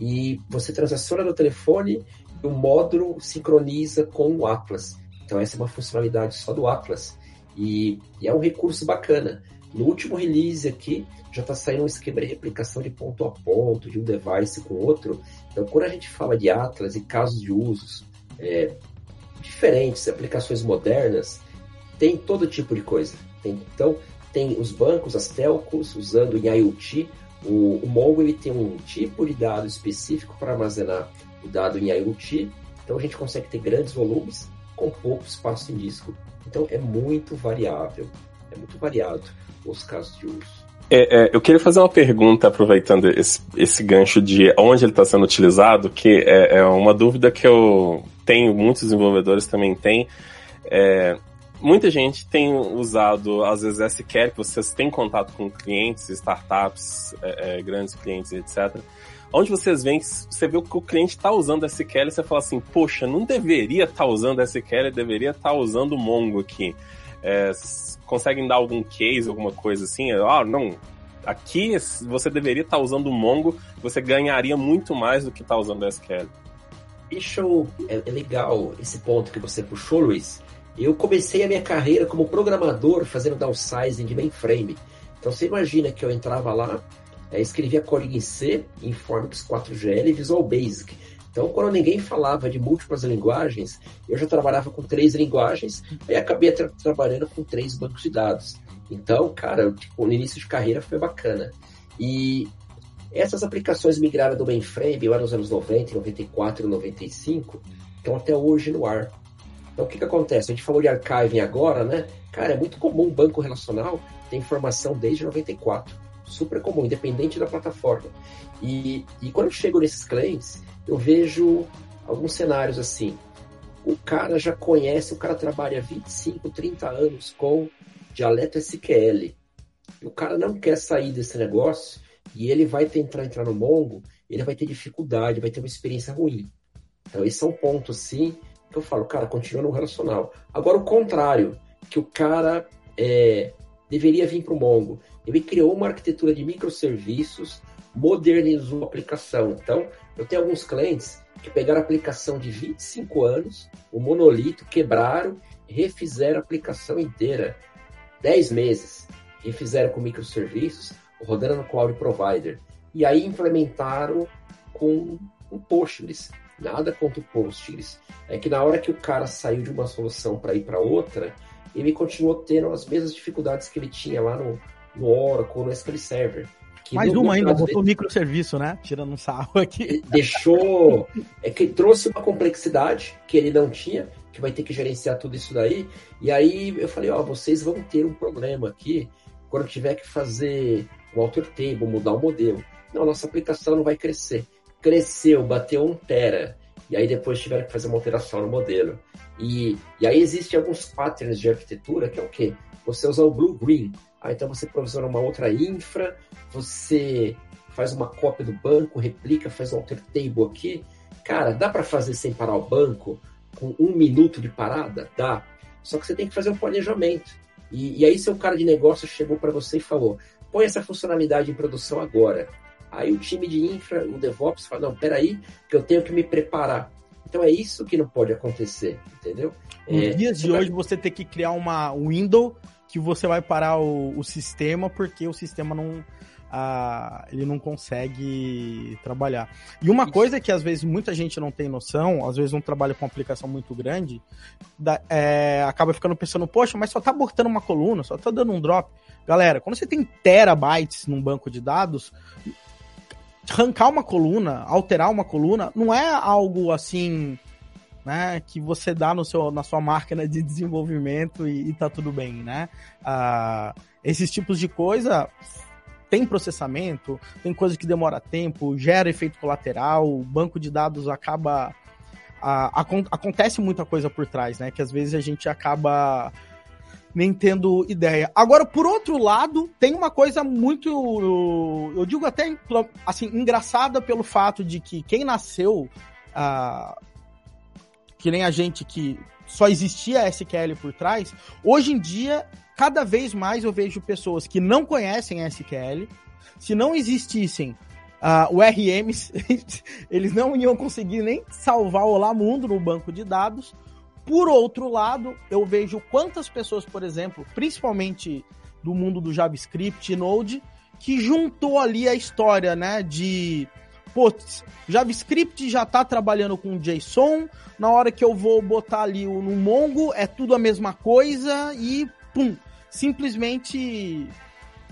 [SPEAKER 3] e você transaciona no telefone e o módulo sincroniza com o Atlas. Então, essa é uma funcionalidade só do Atlas. E, e é um recurso bacana. No último release aqui, já está saindo um esquema de replicação de ponto a ponto, de um device com outro. Então, quando a gente fala de Atlas e casos de usos é, diferentes, aplicações modernas, tem todo tipo de coisa. Tem, então, tem os bancos, as telcos, usando em IoT. O, o Mongo ele tem um tipo de dado específico para armazenar o dado em IoT. Então, a gente consegue ter grandes volumes com pouco espaço em disco. Então, é muito variável, é muito variado os casos de uso.
[SPEAKER 5] É, é, eu queria fazer uma pergunta, aproveitando esse, esse gancho de onde ele está sendo utilizado, que é, é, uma dúvida que eu tenho, muitos desenvolvedores também têm. É, muita gente tem usado, às vezes, SQL, que vocês têm contato com clientes, startups, é, é, grandes clientes, etc. Onde vocês veem, você vê que o cliente está usando SQL e você fala assim, poxa, não deveria estar tá usando SQL, deveria estar tá usando Mongo aqui. É, conseguem dar algum case, alguma coisa assim? Ah, não, aqui você deveria estar usando o Mongo, você ganharia muito mais do que está usando o SQL.
[SPEAKER 3] Deixa. É, é legal esse ponto que você puxou, Luiz. Eu comecei a minha carreira como programador fazendo downsizing de mainframe. Então você imagina que eu entrava lá, é, escrevia código em C, Informix 4GL e Visual Basic. Então, quando ninguém falava de múltiplas linguagens, eu já trabalhava com três linguagens e acabei tra trabalhando com três bancos de dados. Então, cara, tipo, no início de carreira foi bacana. E essas aplicações migraram do mainframe lá nos anos 90, 94 e 95, estão até hoje no ar. Então, o que, que acontece? A gente falou de archiving agora, né? Cara, é muito comum um banco relacional ter informação desde 94. Super comum, independente da plataforma. E, e quando eu chego nesses clientes, eu vejo alguns cenários assim. O cara já conhece, o cara trabalha 25, 30 anos com dialeto SQL. E o cara não quer sair desse negócio e ele vai tentar entrar no Mongo, ele vai ter dificuldade, vai ter uma experiência ruim. Então, esse é um ponto, sim, que eu falo, cara, continua no relacional. Agora, o contrário, que o cara é, deveria vir para o Mongo. Ele criou uma arquitetura de microserviços, modernizou a aplicação. Então, eu tenho alguns clientes que pegaram a aplicação de 25 anos, o monolito, quebraram, refizeram a aplicação inteira. 10 meses. Refizeram com microserviços, rodando no cloud provider. E aí implementaram com um Postgres. Nada contra o Postgres. É que na hora que o cara saiu de uma solução para ir para outra, ele continuou tendo as mesmas dificuldades que ele tinha lá no, no Oracle, no SQL Server.
[SPEAKER 2] Mais uma ainda, botou microserviço, né? Tirando um sarro aqui.
[SPEAKER 3] Deixou. É que trouxe uma complexidade que ele não tinha, que vai ter que gerenciar tudo isso daí. E aí eu falei, ó, vocês vão ter um problema aqui quando tiver que fazer o alter table, mudar o modelo. Não, nossa aplicação não vai crescer. Cresceu, bateu um tera. E aí depois tiveram que fazer uma alteração no modelo. E, e aí existem alguns patterns de arquitetura que é o quê? Você usa o blue-green. Então você provisiona uma outra infra, você faz uma cópia do banco, replica, faz um alter table aqui. Cara, dá para fazer sem parar o banco com um minuto de parada? Dá. Só que você tem que fazer um planejamento. E, e aí seu cara de negócio chegou para você e falou, põe essa funcionalidade em produção agora. Aí o time de infra, o DevOps, fala, não, peraí, que eu tenho que me preparar. Então é isso que não pode acontecer, entendeu?
[SPEAKER 2] Nos é, dias de hoje você tem que criar uma window que você vai parar o, o sistema porque o sistema não ah, ele não consegue trabalhar. E uma Isso. coisa que às vezes muita gente não tem noção, às vezes um trabalho com uma aplicação muito grande, da, é, acaba ficando pensando, poxa, mas só tá botando uma coluna, só tá dando um drop. Galera, quando você tem terabytes num banco de dados, arrancar uma coluna, alterar uma coluna, não é algo assim, né, que você dá no seu, na sua máquina de desenvolvimento e, e tá tudo bem, né? Ah, esses tipos de coisa tem processamento, tem coisa que demora tempo, gera efeito colateral, o banco de dados acaba. Acontece muita coisa por trás, né? Que às vezes a gente acaba nem tendo ideia. Agora, por outro lado, tem uma coisa muito, eu digo até assim, engraçada pelo fato de que quem nasceu, uh, que nem a gente que só existia SQL por trás, hoje em dia cada vez mais eu vejo pessoas que não conhecem SQL. Se não existissem uh, o RMs, eles não iam conseguir nem salvar o Olá Mundo no banco de dados. Por outro lado, eu vejo quantas pessoas, por exemplo, principalmente do mundo do JavaScript e Node, que juntou ali a história, né, de putz, JavaScript já tá trabalhando com JSON, na hora que eu vou botar ali no Mongo é tudo a mesma coisa e pum, simplesmente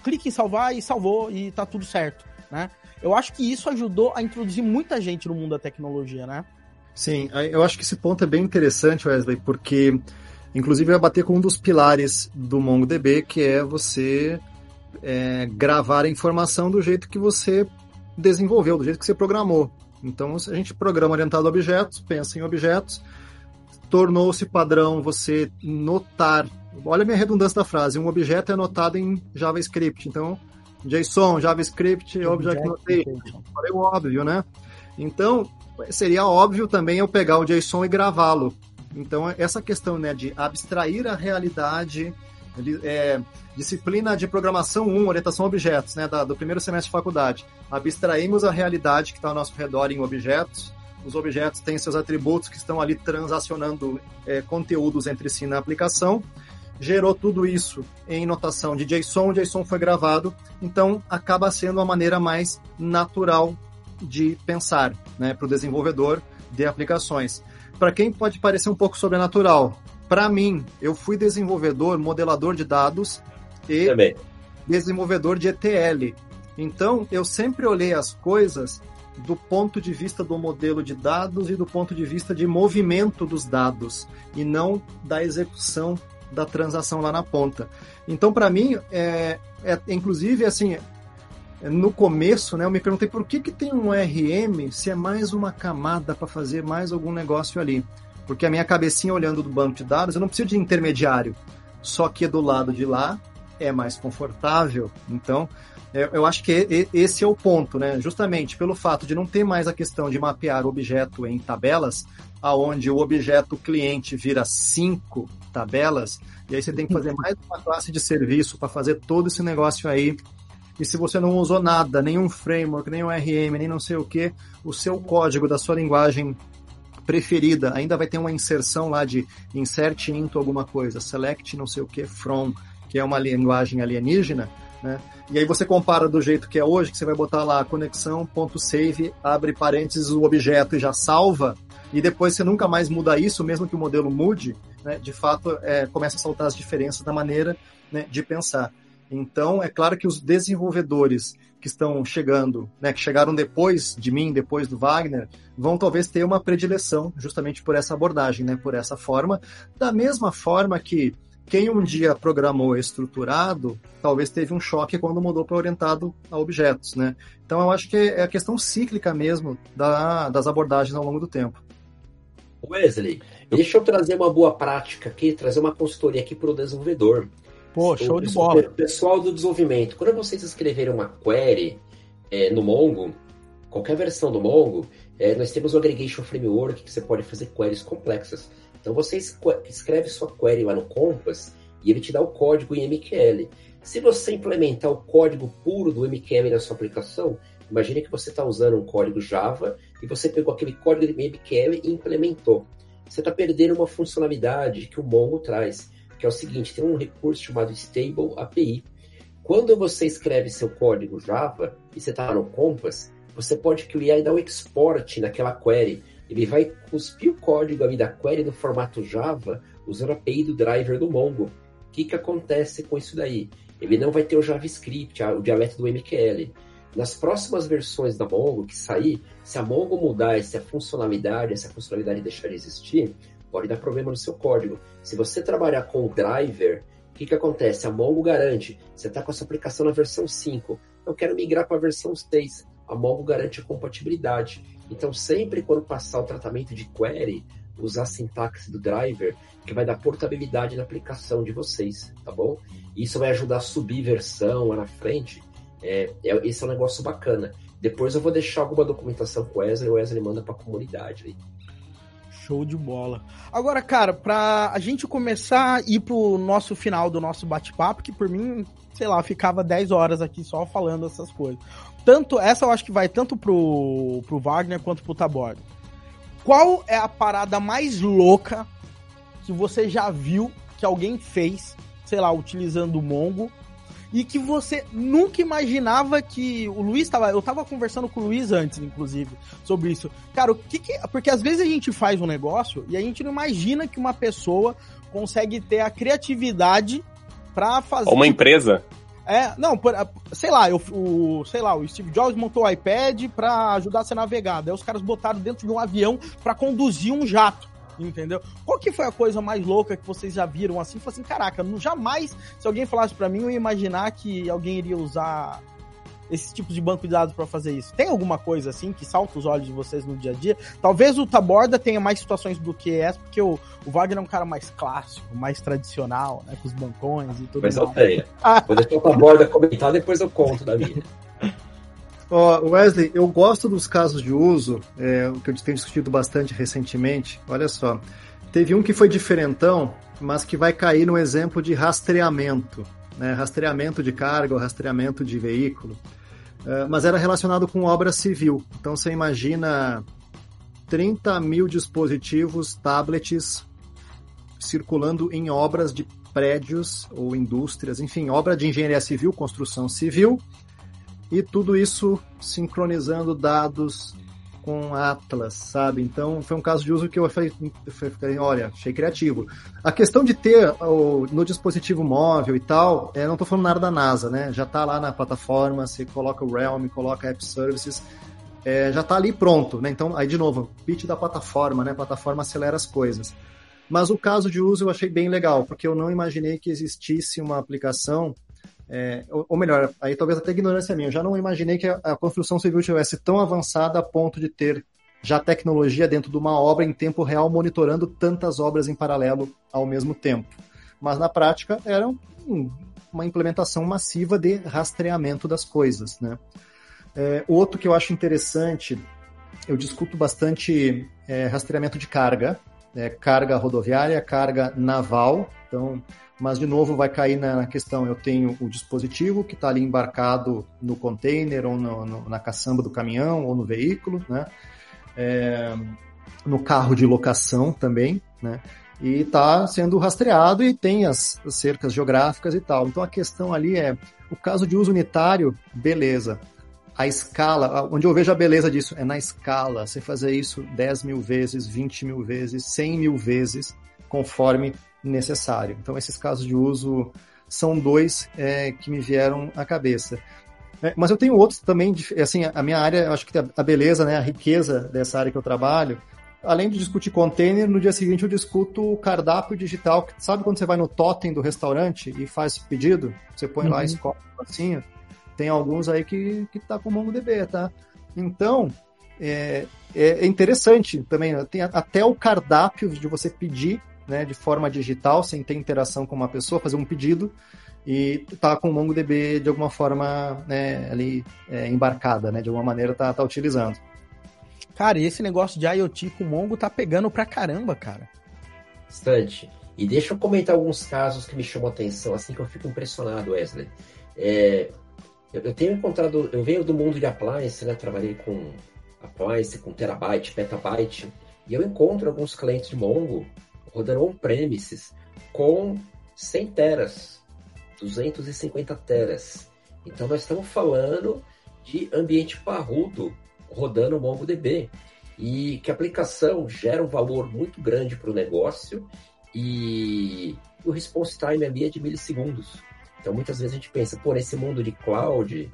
[SPEAKER 2] clique em salvar e salvou e tá tudo certo, né? Eu acho que isso ajudou a introduzir muita gente no mundo da tecnologia, né?
[SPEAKER 4] Sim, eu acho que esse ponto é bem interessante, Wesley, porque inclusive vai bater com um dos pilares do MongoDB, que é você é, gravar a informação do jeito que você desenvolveu, do jeito que você programou. Então, a gente programa orientado a objetos, pensa em objetos, tornou-se padrão você notar olha a minha redundância da frase, um objeto é anotado em JavaScript. Então, JSON, JavaScript, Object Notation. Falei o óbvio, né? Então, seria óbvio também eu pegar o JSON e gravá-lo. Então, essa questão né, de abstrair a realidade, é, disciplina de programação 1, orientação a objetos, né, da, do primeiro semestre de faculdade. Abstraímos a realidade que está ao nosso redor em objetos. Os objetos têm seus atributos que estão ali transacionando é, conteúdos entre si na aplicação gerou tudo isso em notação de JSON, o JSON foi gravado, então acaba sendo a maneira mais natural de pensar né, para o desenvolvedor de aplicações. Para quem pode parecer um pouco sobrenatural, para mim, eu fui desenvolvedor, modelador de dados e Também. desenvolvedor de ETL. Então, eu sempre olhei as coisas do ponto de vista do modelo de dados e do ponto de vista de movimento dos dados, e não da execução da transação lá na ponta. Então, para mim, é, é, inclusive, assim, no começo, né, eu me perguntei por que, que tem um RM se é mais uma camada para fazer mais algum negócio ali. Porque a minha cabecinha olhando do banco de dados, eu não preciso de intermediário. Só que do lado de lá é mais confortável. Então, eu acho que esse é o ponto, né? Justamente pelo fato de não ter mais a questão de mapear objeto em tabelas, aonde o objeto cliente vira cinco tabelas, e aí você tem que fazer mais uma classe de serviço para fazer todo esse negócio aí. E se você não usou nada, nenhum framework, nenhum RM, nem não sei o que, o seu código da sua linguagem preferida ainda vai ter uma inserção lá de insert into alguma coisa, select não sei o que from, que é uma linguagem alienígena, né? E aí você compara do jeito que é hoje, que você vai botar lá conexão.save, abre parênteses o objeto e já salva, e depois você nunca mais muda isso, mesmo que o modelo mude, né? De fato, é, começa a saltar as diferenças da maneira né, de pensar. Então, é claro que os desenvolvedores que estão chegando, né, que chegaram depois de mim, depois do Wagner, vão talvez ter uma predileção justamente por essa abordagem, né, por essa forma, da mesma forma que quem um dia programou estruturado, talvez teve um choque quando mudou para orientado a objetos, né? Então eu acho que é a questão cíclica mesmo da, das abordagens ao longo do tempo.
[SPEAKER 3] Wesley, deixa eu trazer uma boa prática aqui, trazer uma consultoria aqui para o desenvolvedor.
[SPEAKER 2] Pô, show de bola.
[SPEAKER 3] Pessoal do desenvolvimento, quando vocês escreverem uma query é, no Mongo, qualquer versão do Mongo, é, nós temos o Aggregation Framework que você pode fazer queries complexas. Então você escreve sua query lá no Compass e ele te dá o código em MQL. Se você implementar o código puro do MQL na sua aplicação, imagine que você está usando um código Java e você pegou aquele código de MQL e implementou. Você está perdendo uma funcionalidade que o Mongo traz que é o seguinte, tem um recurso chamado Stable API. Quando você escreve seu código Java e você está no Compass, você pode criar e dar um export naquela query. Ele vai cuspir o código ali da query no formato Java usando a API do driver do Mongo. O que, que acontece com isso daí? Ele não vai ter o JavaScript, o dialeto do MQL. Nas próximas versões da Mongo que sair, se a Mongo mudar essa funcionalidade, essa funcionalidade deixar de existir, pode dar problema no seu código. Se você trabalhar com o driver, o que, que acontece? A Mongo garante, você está com a sua aplicação na versão 5, eu quero migrar para a versão 6. A Mongo garante a compatibilidade. Então, sempre quando passar o tratamento de query, usar a sintaxe do driver, que vai dar portabilidade na aplicação de vocês, tá bom? Isso vai ajudar a subir versão lá na frente. É, é, esse é um negócio bacana. Depois eu vou deixar alguma documentação com o Wesley, o Wesley manda para a comunidade. Aí.
[SPEAKER 2] Show de bola. Agora, cara, pra a gente começar a ir pro nosso final do nosso bate-papo, que por mim, sei lá, ficava 10 horas aqui só falando essas coisas. Tanto, essa eu acho que vai tanto pro, pro Wagner quanto pro Taborda. Qual é a parada mais louca que você já viu que alguém fez, sei lá, utilizando o Mongo, e que você nunca imaginava que o Luiz estava. Eu tava conversando com o Luiz antes, inclusive, sobre isso. Cara, o que que. Porque às vezes a gente faz um negócio e a gente não imagina que uma pessoa consegue ter a criatividade para fazer.
[SPEAKER 5] Uma empresa.
[SPEAKER 2] É, não, sei lá, eu, o, sei lá, o Steve Jobs montou o iPad para ajudar a ser navegado. Aí os caras botaram dentro de um avião para conduzir um jato entendeu? Qual que foi a coisa mais louca que vocês já viram assim? Foi assim, caraca, não, jamais, se alguém falasse para mim, eu ia imaginar que alguém iria usar esses tipos de banco de dados para fazer isso. Tem alguma coisa assim que salta os olhos de vocês no dia a dia? Talvez o Taborda tenha mais situações do que essa, porque o, o Wagner é um cara mais clássico, mais tradicional, né, com os bancões e tudo
[SPEAKER 3] mais. Mas eu tenho. Vou deixar o Taborda comentar, depois eu conto da minha.
[SPEAKER 4] Oh, Wesley, eu gosto dos casos de uso, é, que eu tenho discutido bastante recentemente. Olha só, teve um que foi diferentão, mas que vai cair no exemplo de rastreamento, né? rastreamento de carga ou rastreamento de veículo. Uh, mas era relacionado com obra civil. Então você imagina 30 mil dispositivos, tablets, circulando em obras de prédios ou indústrias, enfim, obra de engenharia civil, construção civil, e tudo isso sincronizando dados com Atlas, sabe? Então foi um caso de uso que eu falei, falei olha, achei criativo. A questão de ter o, no dispositivo móvel e tal, é, não estou falando nada da NASA, né? Já está lá na plataforma, você coloca o Realm, coloca App Services, é, já está ali pronto, né? Então, aí de novo, pitch da plataforma, né? A plataforma acelera as coisas. Mas o caso de uso eu achei bem legal, porque eu não imaginei que existisse uma aplicação é, ou, ou, melhor, aí talvez até ignorância minha, eu já não imaginei que a, a construção civil tivesse tão avançada a ponto de ter já tecnologia dentro de uma obra em tempo real monitorando tantas obras em paralelo ao mesmo tempo. Mas na prática era um, uma implementação massiva de rastreamento das coisas. Né? É, outro que eu acho interessante, eu discuto bastante é, rastreamento de carga, é, carga rodoviária, carga naval. Então, mas de novo vai cair na questão, eu tenho o dispositivo que está ali embarcado no container ou no, no, na caçamba do caminhão ou no veículo, né? É, no carro de locação também, né? E está sendo rastreado e tem as, as cercas geográficas e tal. Então a questão ali é o caso de uso unitário, beleza. A escala, onde eu vejo a beleza disso é na escala. Você fazer isso 10 mil vezes, 20 mil vezes, 100 mil vezes, conforme necessário. Então, esses casos de uso são dois é, que me vieram à cabeça. É, mas eu tenho outros também, assim, a minha área, acho que a beleza, né, a riqueza dessa área que eu trabalho, além de discutir container, no dia seguinte eu discuto o cardápio digital. Sabe quando você vai no totem do restaurante e faz pedido? Você põe uhum. lá, escolhe assim. Tem alguns aí que, que tá com MongoDB, tá? Então, é, é interessante também. Tem até o cardápio de você pedir né, de forma digital, sem ter interação com uma pessoa, fazer um pedido e tá com o MongoDB de alguma forma né, ali é, embarcada, né, de alguma maneira tá, tá utilizando.
[SPEAKER 2] Cara, esse negócio de IoT com Mongo tá pegando pra caramba, cara.
[SPEAKER 3] Bastante. E deixa eu comentar alguns casos que me chamam a atenção, assim que eu fico impressionado, Wesley. É, eu, tenho encontrado, eu venho do mundo de appliance, né? Trabalhei com appliance, com terabyte, petabyte, e eu encontro alguns clientes de Mongo rodando on-premises com 100 teras, 250 teras. Então nós estamos falando de ambiente parrudo rodando o MongoDB e que a aplicação gera um valor muito grande para o negócio e o response time ali é de milissegundos. Então muitas vezes a gente pensa, por esse mundo de cloud,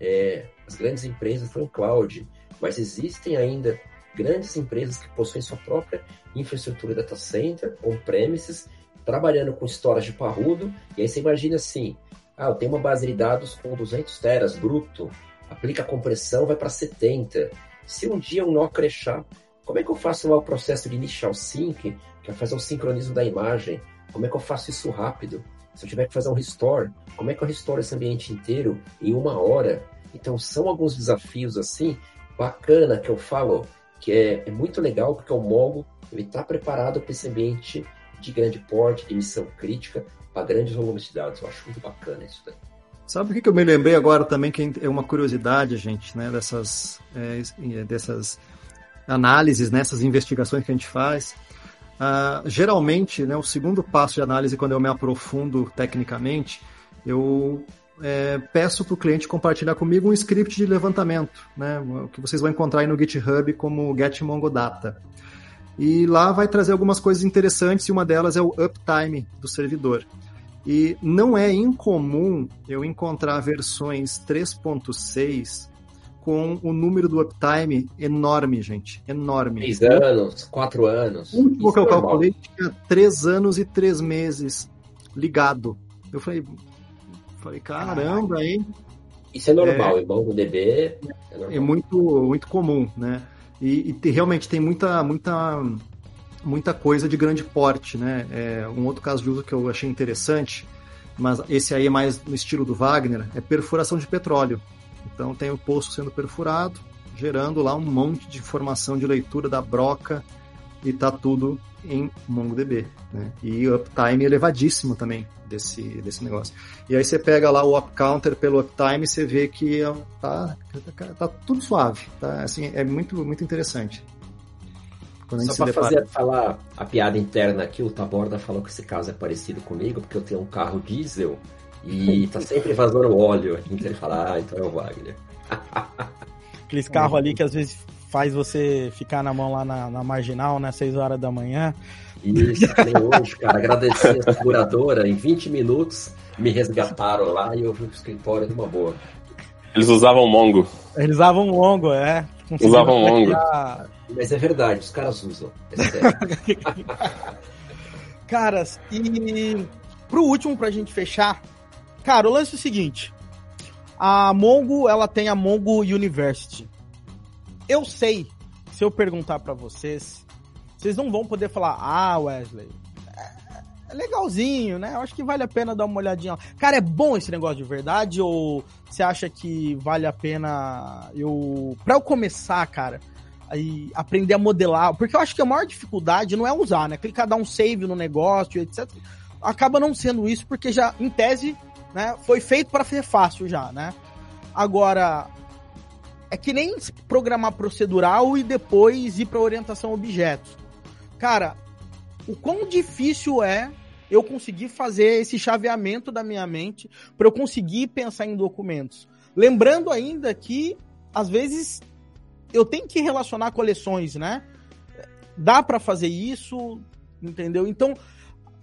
[SPEAKER 3] é, as grandes empresas estão em cloud, mas existem ainda grandes empresas que possuem sua própria infraestrutura data center, on-premises, trabalhando com storage parrudo, e aí você imagina assim, ah, eu tenho uma base de dados com 200 teras bruto, aplica a compressão, vai para 70. Se um dia um nó crechar, como é que eu faço lá o processo de initial sync, que é fazer o sincronismo da imagem? Como é que eu faço isso rápido? Se eu tiver que fazer um restore, como é que eu restore esse ambiente inteiro em uma hora? Então são alguns desafios assim, bacana que eu falo, que é, é muito legal porque o Mongo ele está preparado para esse ambiente de grande porte, de missão crítica, para grandes volumes de dados. Eu acho muito bacana isso daí.
[SPEAKER 4] Sabe o que eu me lembrei agora também, que é uma curiosidade, gente, né, dessas, é, é dessas análises, nessas né, investigações que a gente faz. Uh, geralmente, né, o segundo passo de análise, quando eu me aprofundo tecnicamente, eu é, peço para o cliente compartilhar comigo um script de levantamento, né, que vocês vão encontrar aí no GitHub como Get Mongo Data. E lá vai trazer algumas coisas interessantes e uma delas é o uptime do servidor. E não é incomum eu encontrar versões 3.6 com o número do uptime enorme, gente. Enorme.
[SPEAKER 3] Três anos, quatro anos.
[SPEAKER 4] O último que eu é calculei tinha três anos e três meses ligado. Eu falei, falei caramba, hein?
[SPEAKER 3] Isso é normal, é, em MongoDB é,
[SPEAKER 4] é muito, muito comum, né? E, e realmente tem muita, muita muita coisa de grande porte, né? É, um outro caso de uso que eu achei interessante, mas esse aí é mais no estilo do Wagner, é perfuração de petróleo. Então tem o poço sendo perfurado, gerando lá um monte de informação de leitura da broca e tá tudo em MongoDB, né? E uptime elevadíssimo também desse, desse negócio. E aí você pega lá o up counter pelo uptime e você vê que tá, tá, tá tudo suave, tá? Assim, é muito, muito interessante.
[SPEAKER 3] Só para fazer falar a piada interna aqui, o Taborda falou que esse caso é parecido comigo, porque eu tenho um carro diesel e tá sempre vazando óleo. Então ele fala, ah, então é o Wagner.
[SPEAKER 2] Aqueles carros ali que às vezes faz você ficar na mão lá na, na marginal, né? 6 horas da manhã.
[SPEAKER 3] Isso, nem hoje, cara. Agradecer a seguradora. Em 20 minutos me resgataram lá e eu fui pro escritório de uma boa.
[SPEAKER 5] Eles usavam Mongo.
[SPEAKER 2] Eles usavam Mongo, é.
[SPEAKER 5] Usavam Mongo.
[SPEAKER 3] Mas é verdade, os caras usam.
[SPEAKER 2] É Caras, e pro último, pra gente fechar, cara, o lance é o seguinte. A Mongo, ela tem a Mongo University. Eu sei, se eu perguntar para vocês, vocês não vão poder falar, ah, Wesley, é legalzinho, né? Eu acho que vale a pena dar uma olhadinha. Cara, é bom esse negócio de verdade ou você acha que vale a pena eu para eu começar, cara, e aprender a modelar, porque eu acho que a maior dificuldade não é usar, né? Clicar dar um save no negócio, etc. Acaba não sendo isso porque já em tese, né, foi feito para ser fácil já, né? Agora é que nem programar procedural e depois ir para orientação a objetos. Cara, o quão difícil é eu conseguir fazer esse chaveamento da minha mente para eu conseguir pensar em documentos. Lembrando ainda que às vezes eu tenho que relacionar coleções, né? Dá para fazer isso, entendeu? Então,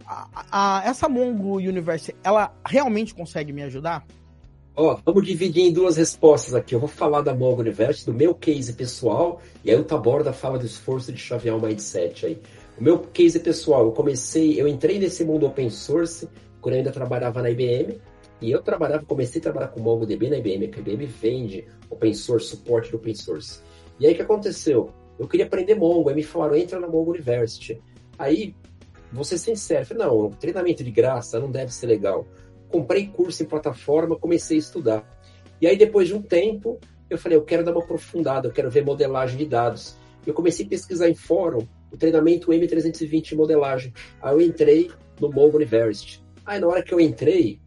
[SPEAKER 2] a, a, essa Mongo Universe, ela realmente consegue me ajudar?
[SPEAKER 3] Ó, vamos dividir em duas respostas aqui. Eu vou falar da Mongo Universe, do meu case pessoal, e aí o Taborda fala do esforço de chavear o mindset aí. O meu case pessoal, eu comecei, eu entrei nesse mundo open source quando eu ainda trabalhava na IBM, e eu trabalhava, comecei a trabalhar com MongoDB na IBM, que a IBM vende open source, suporte do open source. E aí o que aconteceu? Eu queria aprender Mongo, aí me falaram, entra na Mongo University. Aí, vou ser sincero, falei, não, treinamento de graça não deve ser legal comprei curso em plataforma, comecei a estudar. E aí, depois de um tempo, eu falei, eu quero dar uma aprofundada, eu quero ver modelagem de dados. Eu comecei a pesquisar em fórum o treinamento M320 de modelagem. Aí eu entrei no Mongo University. Aí na hora que eu entrei,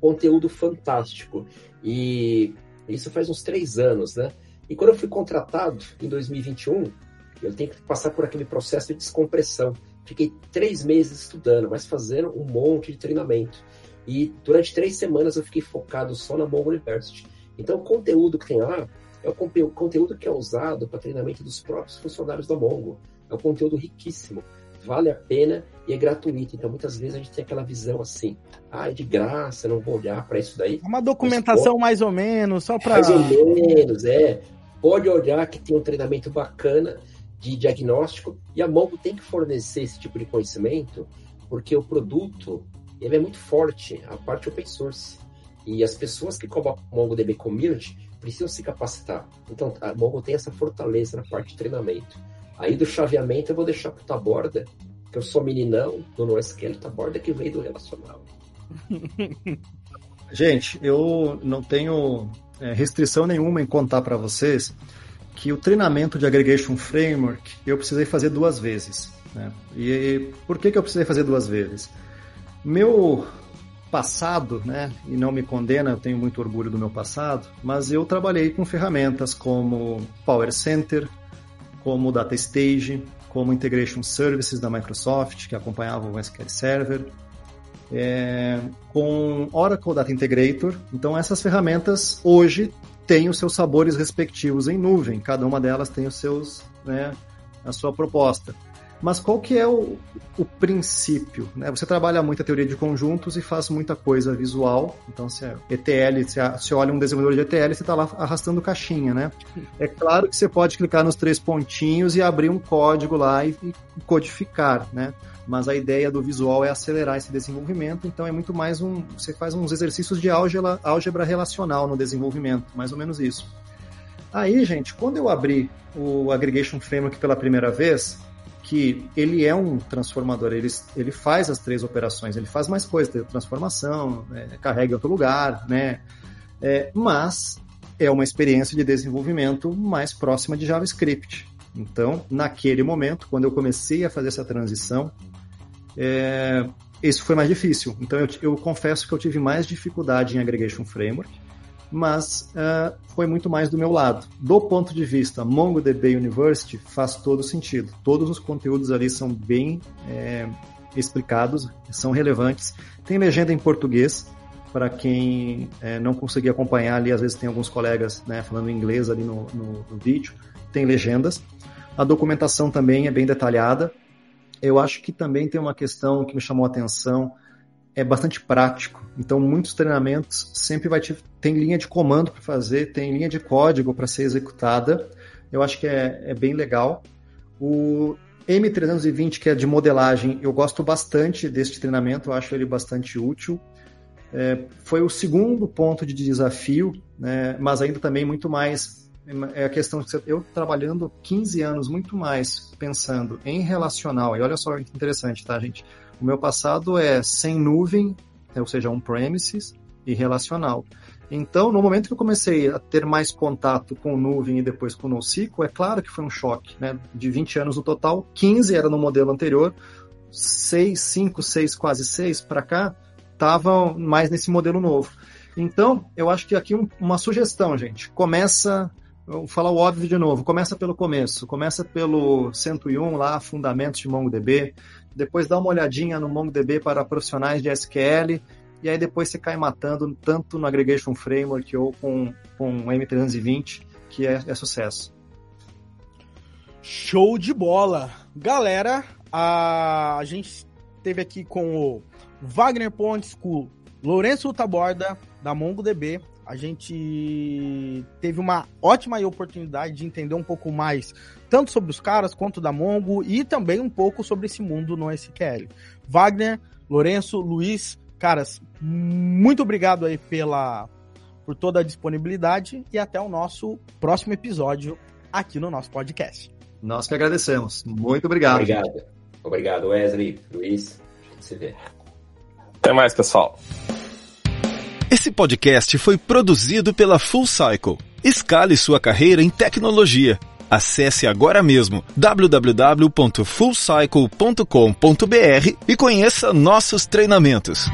[SPEAKER 3] conteúdo fantástico. E isso faz uns três anos, né? E quando eu fui contratado em 2021, eu tenho que passar por aquele processo de descompressão. Fiquei três meses estudando, mas fazendo um monte de treinamento. E durante três semanas eu fiquei focado só na Mongo University. Então o conteúdo que tem lá é o conteúdo que é usado para treinamento dos próprios funcionários da Mongo. É um conteúdo riquíssimo, vale a pena e é gratuito. Então muitas vezes a gente tem aquela visão assim, ah, é de graça, não vou olhar para isso daí.
[SPEAKER 2] É uma documentação pode... mais ou menos, só para.
[SPEAKER 3] Mais ou menos, é. Pode olhar que tem um treinamento bacana de diagnóstico e a Mongo tem que fornecer esse tipo de conhecimento porque o produto ele é muito forte, a parte open source. E as pessoas que colocam o MongoDB Community precisam se capacitar. Então, a Mongo tem essa fortaleza na parte de treinamento. Aí do chaveamento eu vou deixar para o Taborda, que eu sou meninão do NoSQL Taborda que veio do relacional.
[SPEAKER 4] Gente, eu não tenho é, restrição nenhuma em contar para vocês que o treinamento de Aggregation Framework eu precisei fazer duas vezes. Né? E por que, que eu precisei fazer duas vezes? Meu passado, né, e não me condena, eu tenho muito orgulho do meu passado, mas eu trabalhei com ferramentas como Power Center, como Data Stage, como Integration Services da Microsoft, que acompanhavam o SQL Server, é, com Oracle Data Integrator. Então, essas ferramentas hoje têm os seus sabores respectivos em nuvem, cada uma delas tem os seus, né, a sua proposta. Mas qual que é o, o princípio? Né? Você trabalha muito a teoria de conjuntos e faz muita coisa visual. Então, se é ETL, se olha um desenvolvedor de ETL, você está lá arrastando caixinha, né? É claro que você pode clicar nos três pontinhos e abrir um código lá e, e codificar, né? Mas a ideia do visual é acelerar esse desenvolvimento, então é muito mais um. Você faz uns exercícios de álgebra, álgebra relacional no desenvolvimento, mais ou menos isso. Aí, gente, quando eu abri o Aggregation Framework pela primeira vez, que ele é um transformador, ele, ele faz as três operações, ele faz mais coisas, transformação, é, carrega em outro lugar, né? É, mas é uma experiência de desenvolvimento mais próxima de JavaScript. Então, naquele momento, quando eu comecei a fazer essa transição, é, isso foi mais difícil. Então, eu, eu confesso que eu tive mais dificuldade em Aggregation Framework, mas uh, foi muito mais do meu lado. Do ponto de vista MongoDB University, faz todo sentido. Todos os conteúdos ali são bem é, explicados, são relevantes. Tem legenda em português, para quem é, não conseguir acompanhar ali, às vezes tem alguns colegas né, falando inglês ali no, no, no vídeo, tem legendas. A documentação também é bem detalhada. Eu acho que também tem uma questão que me chamou a atenção, é bastante prático. Então, muitos treinamentos sempre vai te, tem linha de comando para fazer, tem linha de código para ser executada. Eu acho que é, é bem legal. O M320, que é de modelagem, eu gosto bastante deste treinamento, eu acho ele bastante útil. É, foi o segundo ponto de desafio, né, mas ainda também muito mais é a questão de eu trabalhando 15 anos muito mais pensando em relacional, e olha só que interessante, tá, gente? O meu passado é sem nuvem, ou seja, on-premises e relacional. Então, no momento que eu comecei a ter mais contato com nuvem e depois com NoSQL, é claro que foi um choque, né? De 20 anos no total, 15 era no modelo anterior, 6, 5, 6, quase 6 para cá, estavam mais nesse modelo novo. Então, eu acho que aqui um, uma sugestão, gente. Começa, vou falar o óbvio de novo, começa pelo começo, começa pelo 101 lá, fundamentos de MongoDB, depois dá uma olhadinha no MongoDB para profissionais de SQL, e aí depois você cai matando tanto no Aggregation Framework ou com, com o M320, que é, é sucesso.
[SPEAKER 2] Show de bola! Galera, a, a gente teve aqui com o Wagner Pontes, com Lourenço Utaborda, da MongoDB. A gente teve uma ótima oportunidade de entender um pouco mais, tanto sobre os caras quanto da Mongo, e também um pouco sobre esse mundo no SQL. Wagner, Lourenço, Luiz, caras, muito obrigado aí pela, por toda a disponibilidade e até o nosso próximo episódio aqui no nosso podcast.
[SPEAKER 4] Nós que agradecemos. Muito obrigado.
[SPEAKER 3] Obrigado. Obrigado, Wesley, Luiz. A gente se vê.
[SPEAKER 5] Até mais, pessoal.
[SPEAKER 1] Esse podcast foi produzido pela Full Cycle. Escale sua carreira em tecnologia. Acesse agora mesmo www.fullcycle.com.br e conheça nossos treinamentos.